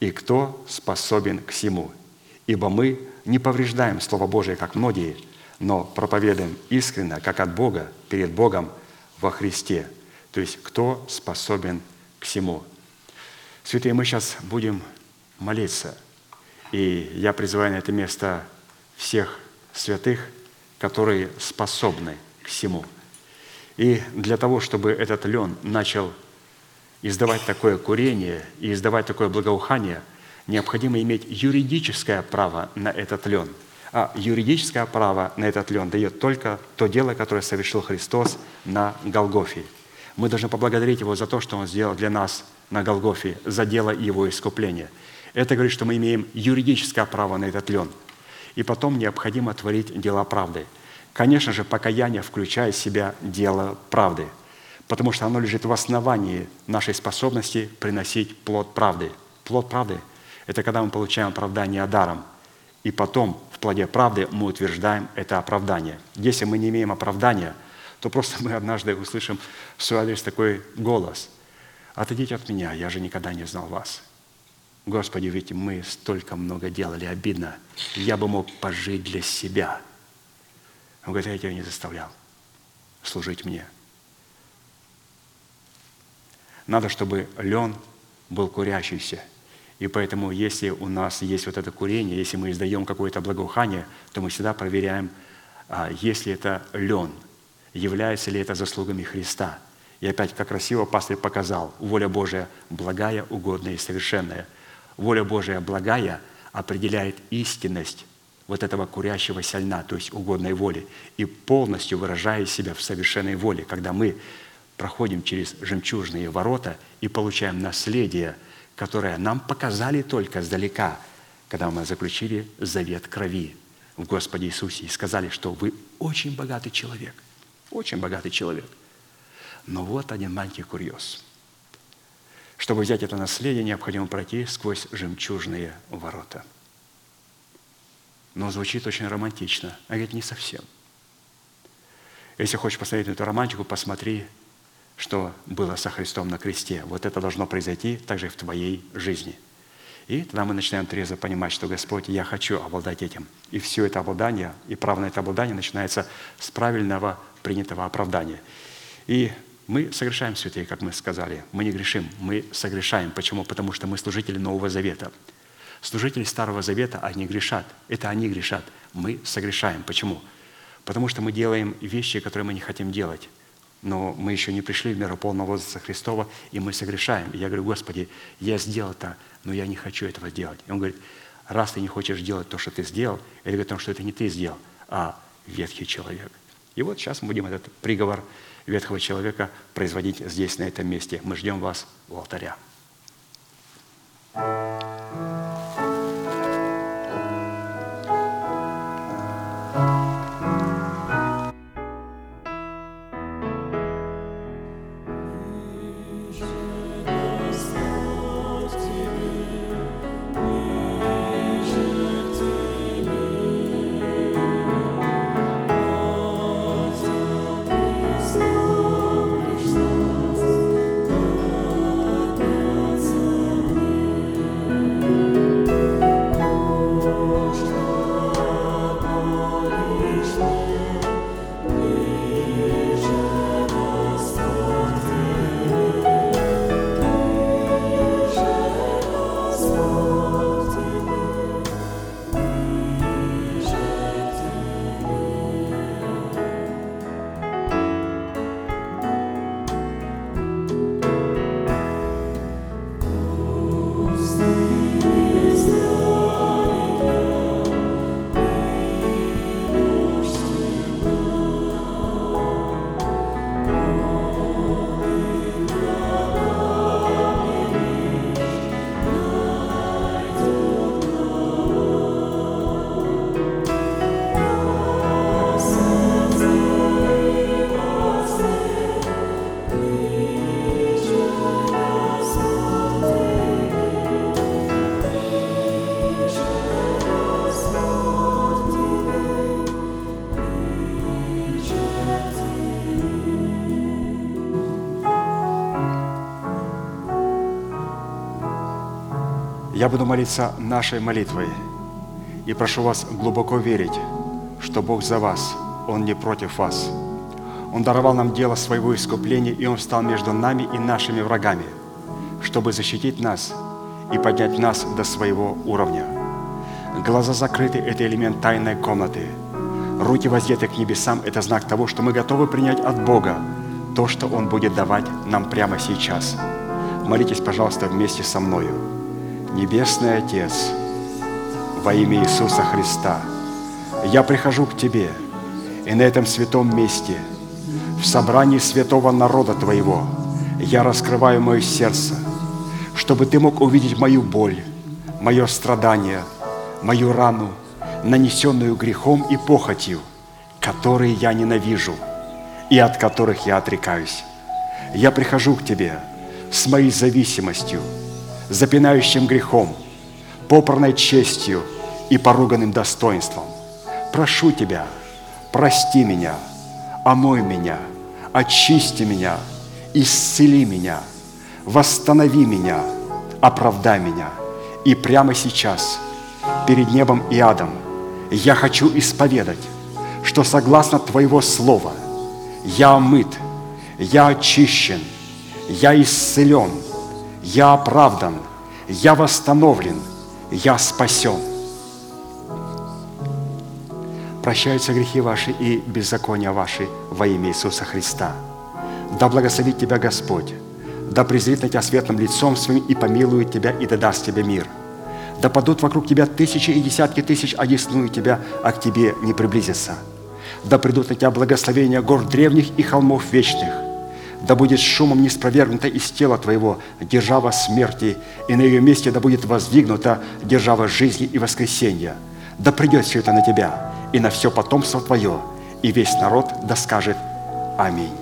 И кто способен к всему? Ибо мы не повреждаем Слово Божие, как многие, но проповедуем искренно, как от Бога, перед Богом во Христе. То есть, кто способен к всему? Святые, мы сейчас будем молиться. И я призываю на это место всех святых, которые способны к всему. И для того, чтобы этот лен начал издавать такое курение и издавать такое благоухание, необходимо иметь юридическое право на этот лен. А юридическое право на этот лен дает только то дело, которое совершил Христос на Голгофе. Мы должны поблагодарить Его за то, что Он сделал для нас на Голгофе, за дело Его искупления. Это говорит, что мы имеем юридическое право на этот лен. И потом необходимо творить дела правды – Конечно же, покаяние включает в себя дело правды, потому что оно лежит в основании нашей способности приносить плод правды. Плод правды – это когда мы получаем оправдание даром, и потом в плоде правды мы утверждаем это оправдание. Если мы не имеем оправдания, то просто мы однажды услышим в свой адрес такой голос. «Отойдите от меня, я же никогда не знал вас». Господи, ведь мы столько много делали, обидно. Я бы мог пожить для себя – он говорит, я тебя не заставлял служить мне. Надо, чтобы лен был курящийся. И поэтому, если у нас есть вот это курение, если мы издаем какое-то благоухание, то мы всегда проверяем, а, если это лен, является ли это заслугами Христа. И опять, как красиво пастырь показал, воля Божия благая, угодная и совершенная. Воля Божия благая определяет истинность вот этого курящегося льна, то есть угодной воли, и полностью выражая себя в совершенной воле, когда мы проходим через жемчужные ворота и получаем наследие, которое нам показали только сдалека, когда мы заключили завет крови в Господе Иисусе и сказали, что вы очень богатый человек, очень богатый человек. Но вот один маленький курьез. Чтобы взять это наследие, необходимо пройти сквозь жемчужные ворота – но звучит очень романтично. А ведь не совсем. Если хочешь посмотреть на эту романтику, посмотри, что было со Христом на кресте. Вот это должно произойти также и в твоей жизни. И тогда мы начинаем трезво понимать, что Господь, я хочу обладать этим. И все это обладание, и право на это обладание начинается с правильного принятого оправдания. И мы совершаем святые, как мы сказали. Мы не грешим, мы согрешаем. Почему? Потому что мы служители Нового Завета – Служители Старого Завета, они грешат. Это они грешат. Мы согрешаем. Почему? Потому что мы делаем вещи, которые мы не хотим делать но мы еще не пришли в меру полного возраста Христова, и мы согрешаем. И я говорю, Господи, я сделал это, но я не хочу этого делать. И он говорит, раз ты не хочешь делать то, что ты сделал, это говорит о том, что это не ты сделал, а ветхий человек. И вот сейчас мы будем этот приговор ветхого человека производить здесь, на этом месте. Мы ждем вас у алтаря. буду молиться нашей молитвой и прошу вас глубоко верить, что Бог за вас, Он не против вас. Он даровал нам дело своего искупления, и Он стал между нами и нашими врагами, чтобы защитить нас и поднять нас до своего уровня. Глаза закрыты – это элемент тайной комнаты. Руки воздеты к небесам – это знак того, что мы готовы принять от Бога то, что Он будет давать нам прямо сейчас. Молитесь, пожалуйста, вместе со мною. Небесный Отец, во имя Иисуса Христа, я прихожу к Тебе, и на этом святом месте, в собрании святого народа Твоего, я раскрываю мое сердце, чтобы Ты мог увидеть мою боль, мое страдание, мою рану, нанесенную грехом и похотью, которые я ненавижу и от которых я отрекаюсь. Я прихожу к Тебе с моей зависимостью, запинающим грехом, попранной честью и поруганным достоинством. Прошу Тебя, прости меня, омой меня, очисти меня, исцели меня, восстанови меня, оправдай меня. И прямо сейчас, перед небом и адом, я хочу исповедать, что согласно Твоего Слова я омыт, я очищен, я исцелен, я оправдан, я восстановлен, я спасен. Прощаются грехи ваши и беззакония ваши во имя Иисуса Христа. Да благословит тебя Господь, да презрит на тебя светлым лицом своим и помилует тебя и да даст тебе мир. Да падут вокруг тебя тысячи и десятки тысяч, одесную тебя, а к тебе не приблизятся. Да придут на тебя благословения гор древних и холмов вечных. Да будет шумом не спровергнута из тела твоего держава смерти, и на ее месте да будет воздвигнута держава жизни и воскресения. Да придет все это на тебя и на все потомство твое, и весь народ да скажет Аминь.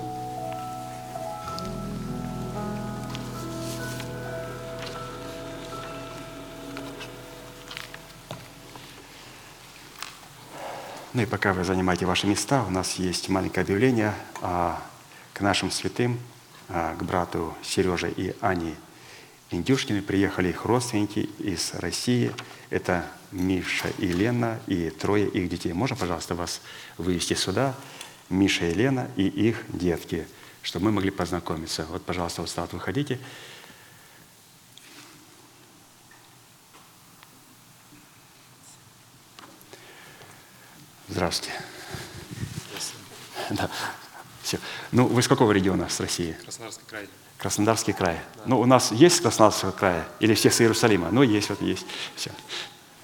Ну и пока вы занимаете ваши места, у нас есть маленькое объявление а, к нашим святым, а, к брату Сереже и Ане Индюшкины. Приехали их родственники из России. Это Миша и Лена и трое их детей. Можно, пожалуйста, вас вывести сюда? Миша и Лена и их детки, чтобы мы могли познакомиться. Вот, пожалуйста, вот стат выходите. Здравствуйте. Да. Все. Ну, вы с какого региона с России? Краснодарский край. Краснодарский край. Ну, у нас есть Краснодарского края? Или все с Иерусалима? Ну, есть, вот есть. Все.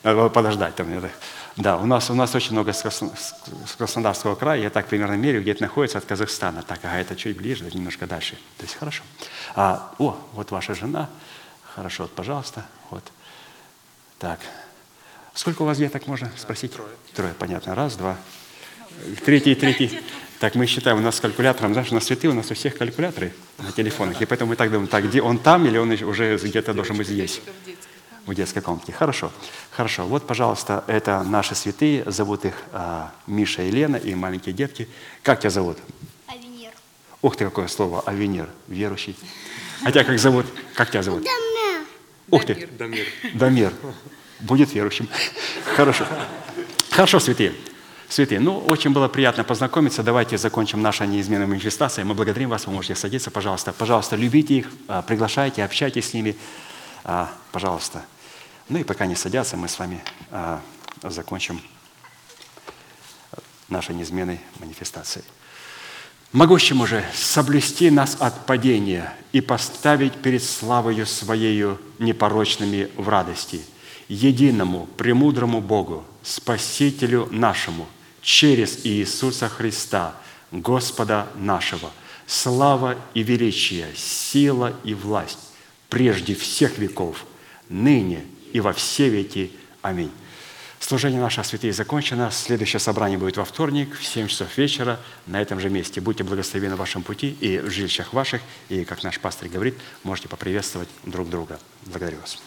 Надо подождать там. надо. Да, у нас, у нас очень много с, Красно- с Краснодарского края. Я так примерно меряю, где это находится от Казахстана. Так, ага, это чуть ближе, это немножко дальше. То есть хорошо. А, о, вот ваша жена. Хорошо, вот, пожалуйста. Вот. Так. Сколько у вас деток, можно спросить? трое. Трое, понятно. Раз, два. Третий, третий. Так, мы считаем, у нас с калькулятором, знаешь, у нас святые, у нас у всех калькуляторы на телефонах. И поэтому мы так думаем, так, где он там или он уже где-то должен быть здесь? В детской комнате. Хорошо. Хорошо. Вот, пожалуйста, это наши святые. Зовут их а, Миша и Лена, и маленькие детки. Как тебя зовут? Авенир. Ух ты, какое слово. Авенир. Верующий. А тебя как зовут? Как тебя зовут? Дамир. Ух ты. Дамир. Дамир. Будет верующим. Хорошо. Хорошо, святые. Святые, ну, очень было приятно познакомиться. Давайте закончим нашу неизменную манифестацию. Мы благодарим вас, вы можете садиться, пожалуйста. Пожалуйста, любите их, а, приглашайте, общайтесь с ними. А, Пожалуйста. Ну и пока не садятся, мы с вами а, закончим нашей неизменной манифестацией. Могущему же соблюсти нас от падения и поставить перед славою Своею непорочными в радости, единому, премудрому Богу, Спасителю нашему, через Иисуса Христа, Господа нашего, слава и величие, сила и власть, прежде всех веков, ныне и во все веки. Аминь. Служение наше святые закончено. Следующее собрание будет во вторник в 7 часов вечера на этом же месте. Будьте благословены в вашем пути и в жилищах ваших. И, как наш пастор говорит, можете поприветствовать друг друга. Благодарю вас.